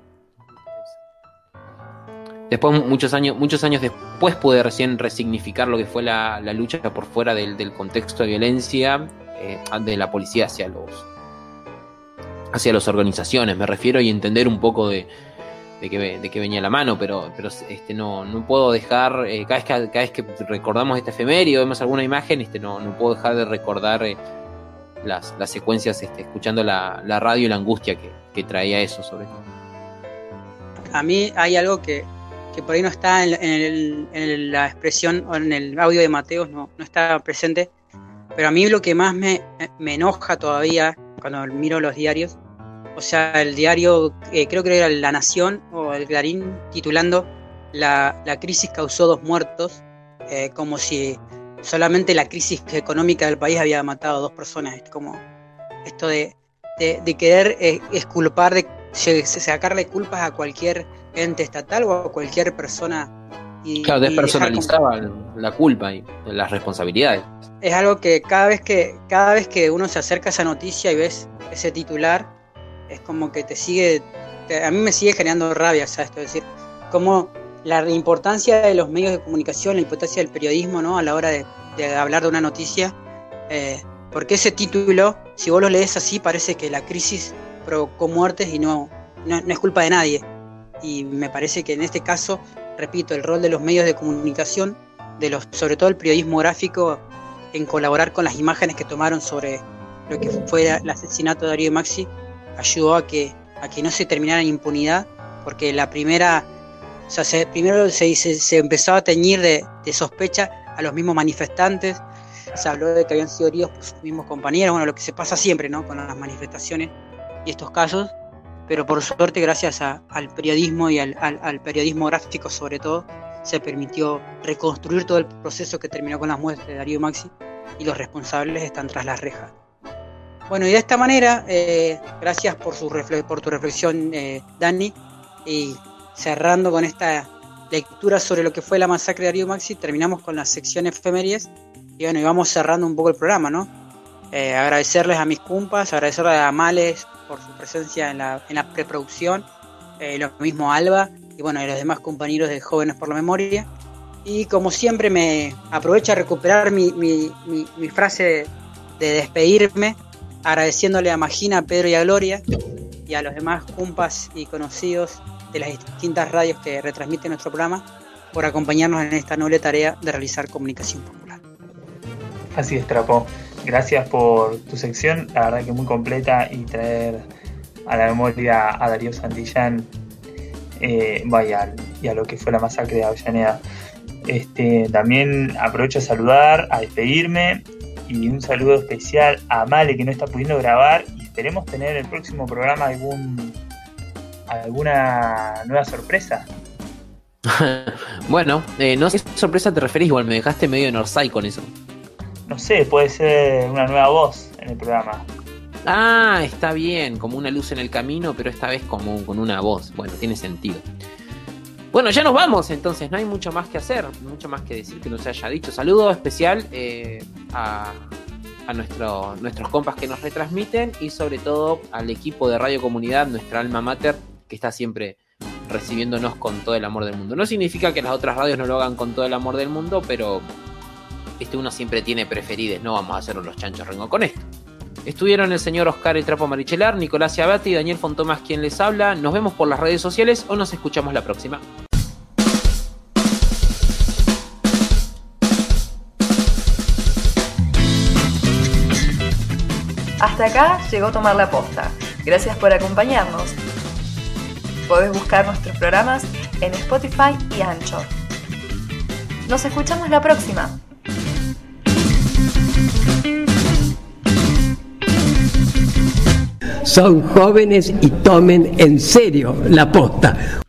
Después, muchos años, muchos años después, pude recién resignificar lo que fue la, la lucha por fuera del, del contexto de violencia eh, de la policía hacia los hacia las organizaciones, me refiero, y entender un poco de, de, qué, de qué venía la mano, pero, pero este, no, no puedo dejar, eh, cada, vez que, cada vez que recordamos este efeméride o vemos alguna imagen, este, no, no puedo dejar de recordar eh, las, las secuencias este, escuchando la, la radio y la angustia que, que traía eso sobre todo. A mí hay algo que, que por ahí no está en, en la expresión o en el audio de Mateos, no, no está presente, pero a mí lo que más me, me enoja todavía cuando miro los diarios, o sea, el diario, eh, creo que era La Nación o el Clarín, titulando La, la crisis causó dos muertos, eh, como si solamente la crisis económica del país había matado a dos personas, es como esto de, de, querer eh, exculpar, de sacarle culpas a cualquier ente estatal o a cualquier persona. Y, Claro, y dejar como- despersonalizaba la culpa y las responsabilidades. es algo que cada vez que cada vez que uno se acerca a esa noticia y ves ese titular es como que te sigue te- a mí me sigue generando rabia ¿sabes? esto es decir como la importancia de los medios de comunicación la importancia del periodismo no a la hora de, de hablar de una noticia eh, porque ese título si vos lo lees así parece que la crisis provocó muertes y no, no no es culpa de nadie y me parece que en este caso repito el rol de los medios de comunicación de los sobre todo el periodismo gráfico en colaborar con las imágenes que tomaron sobre lo que fue el asesinato de Darío Maxi ayudó a que a que no se terminara en impunidad porque la primera o sea se- primero se, se, empezó a teñir de, de sospecha a los mismos manifestantes se habló de que habían sido heridos por sus mismos compañeros bueno lo que se pasa siempre no con las manifestaciones y estos casos pero por suerte gracias al periodismo y al, al- periodismo gráfico sobre todo se permitió reconstruir todo el proceso que terminó con las muertes de Darío Maxi y los responsables están tras las rejas. Bueno, y de esta manera, eh, gracias por, su por tu reflexión, eh, Dani, y cerrando con esta lectura sobre lo que fue la masacre de Darío Maxi, terminamos con las secciones efemérides y bueno, y vamos cerrando un poco el programa, ¿no? Eh, agradecerles a mis cumpas, agradecerles a Males por su presencia en la, en la preproducción, eh, lo mismo Alba y bueno, y los demás compañeros de Jóvenes por la Memoria. Y como siempre me aprovecho a recuperar mi, mi, mi, mi frase de despedirme, agradeciéndole a Magina, a Pedro y a Gloria y a los demás cumpas y conocidos de las distintas radios que retransmiten nuestro programa por acompañarnos en esta noble tarea de realizar comunicación popular. Así es, Trapo. Gracias por tu sección, la verdad que muy completa y traer a la memoria a Darío Santillán eh, y a lo que fue la masacre de Avellaneda. Este, también aprovecho a saludar, a despedirme y un saludo especial a Male que no está pudiendo grabar y esperemos tener el próximo programa algún alguna nueva sorpresa. <laughs> bueno, eh, no sé qué sorpresa te referís, igual me dejaste medio en Orsay con eso. No sé, puede ser una nueva voz en el programa. Ah, está bien, como una luz en el camino, pero esta vez como con una voz. Bueno, tiene sentido. Bueno, ya nos vamos, entonces no hay mucho más que hacer, mucho más que decir que no se haya dicho. Saludo especial eh, a, a nuestro, nuestros compas que nos retransmiten y sobre todo al equipo de Radio Comunidad, nuestra alma mater, que está siempre recibiéndonos con todo el amor del mundo. No significa que las otras radios no lo hagan con todo el amor del mundo, pero este uno siempre tiene preferides, no vamos a hacer los chanchos rengo con esto. Estuvieron el señor Oscar El Trapo Marichelar, Nicolás Ciabati y Daniel Fontomas quien les habla. Nos vemos por las redes sociales o nos escuchamos la próxima. Hasta acá llegó Tomar la Posta. Gracias por acompañarnos. Podés buscar nuestros programas en Spotify y Anchor. Nos escuchamos la próxima. Son jóvenes y tomen en serio la posta.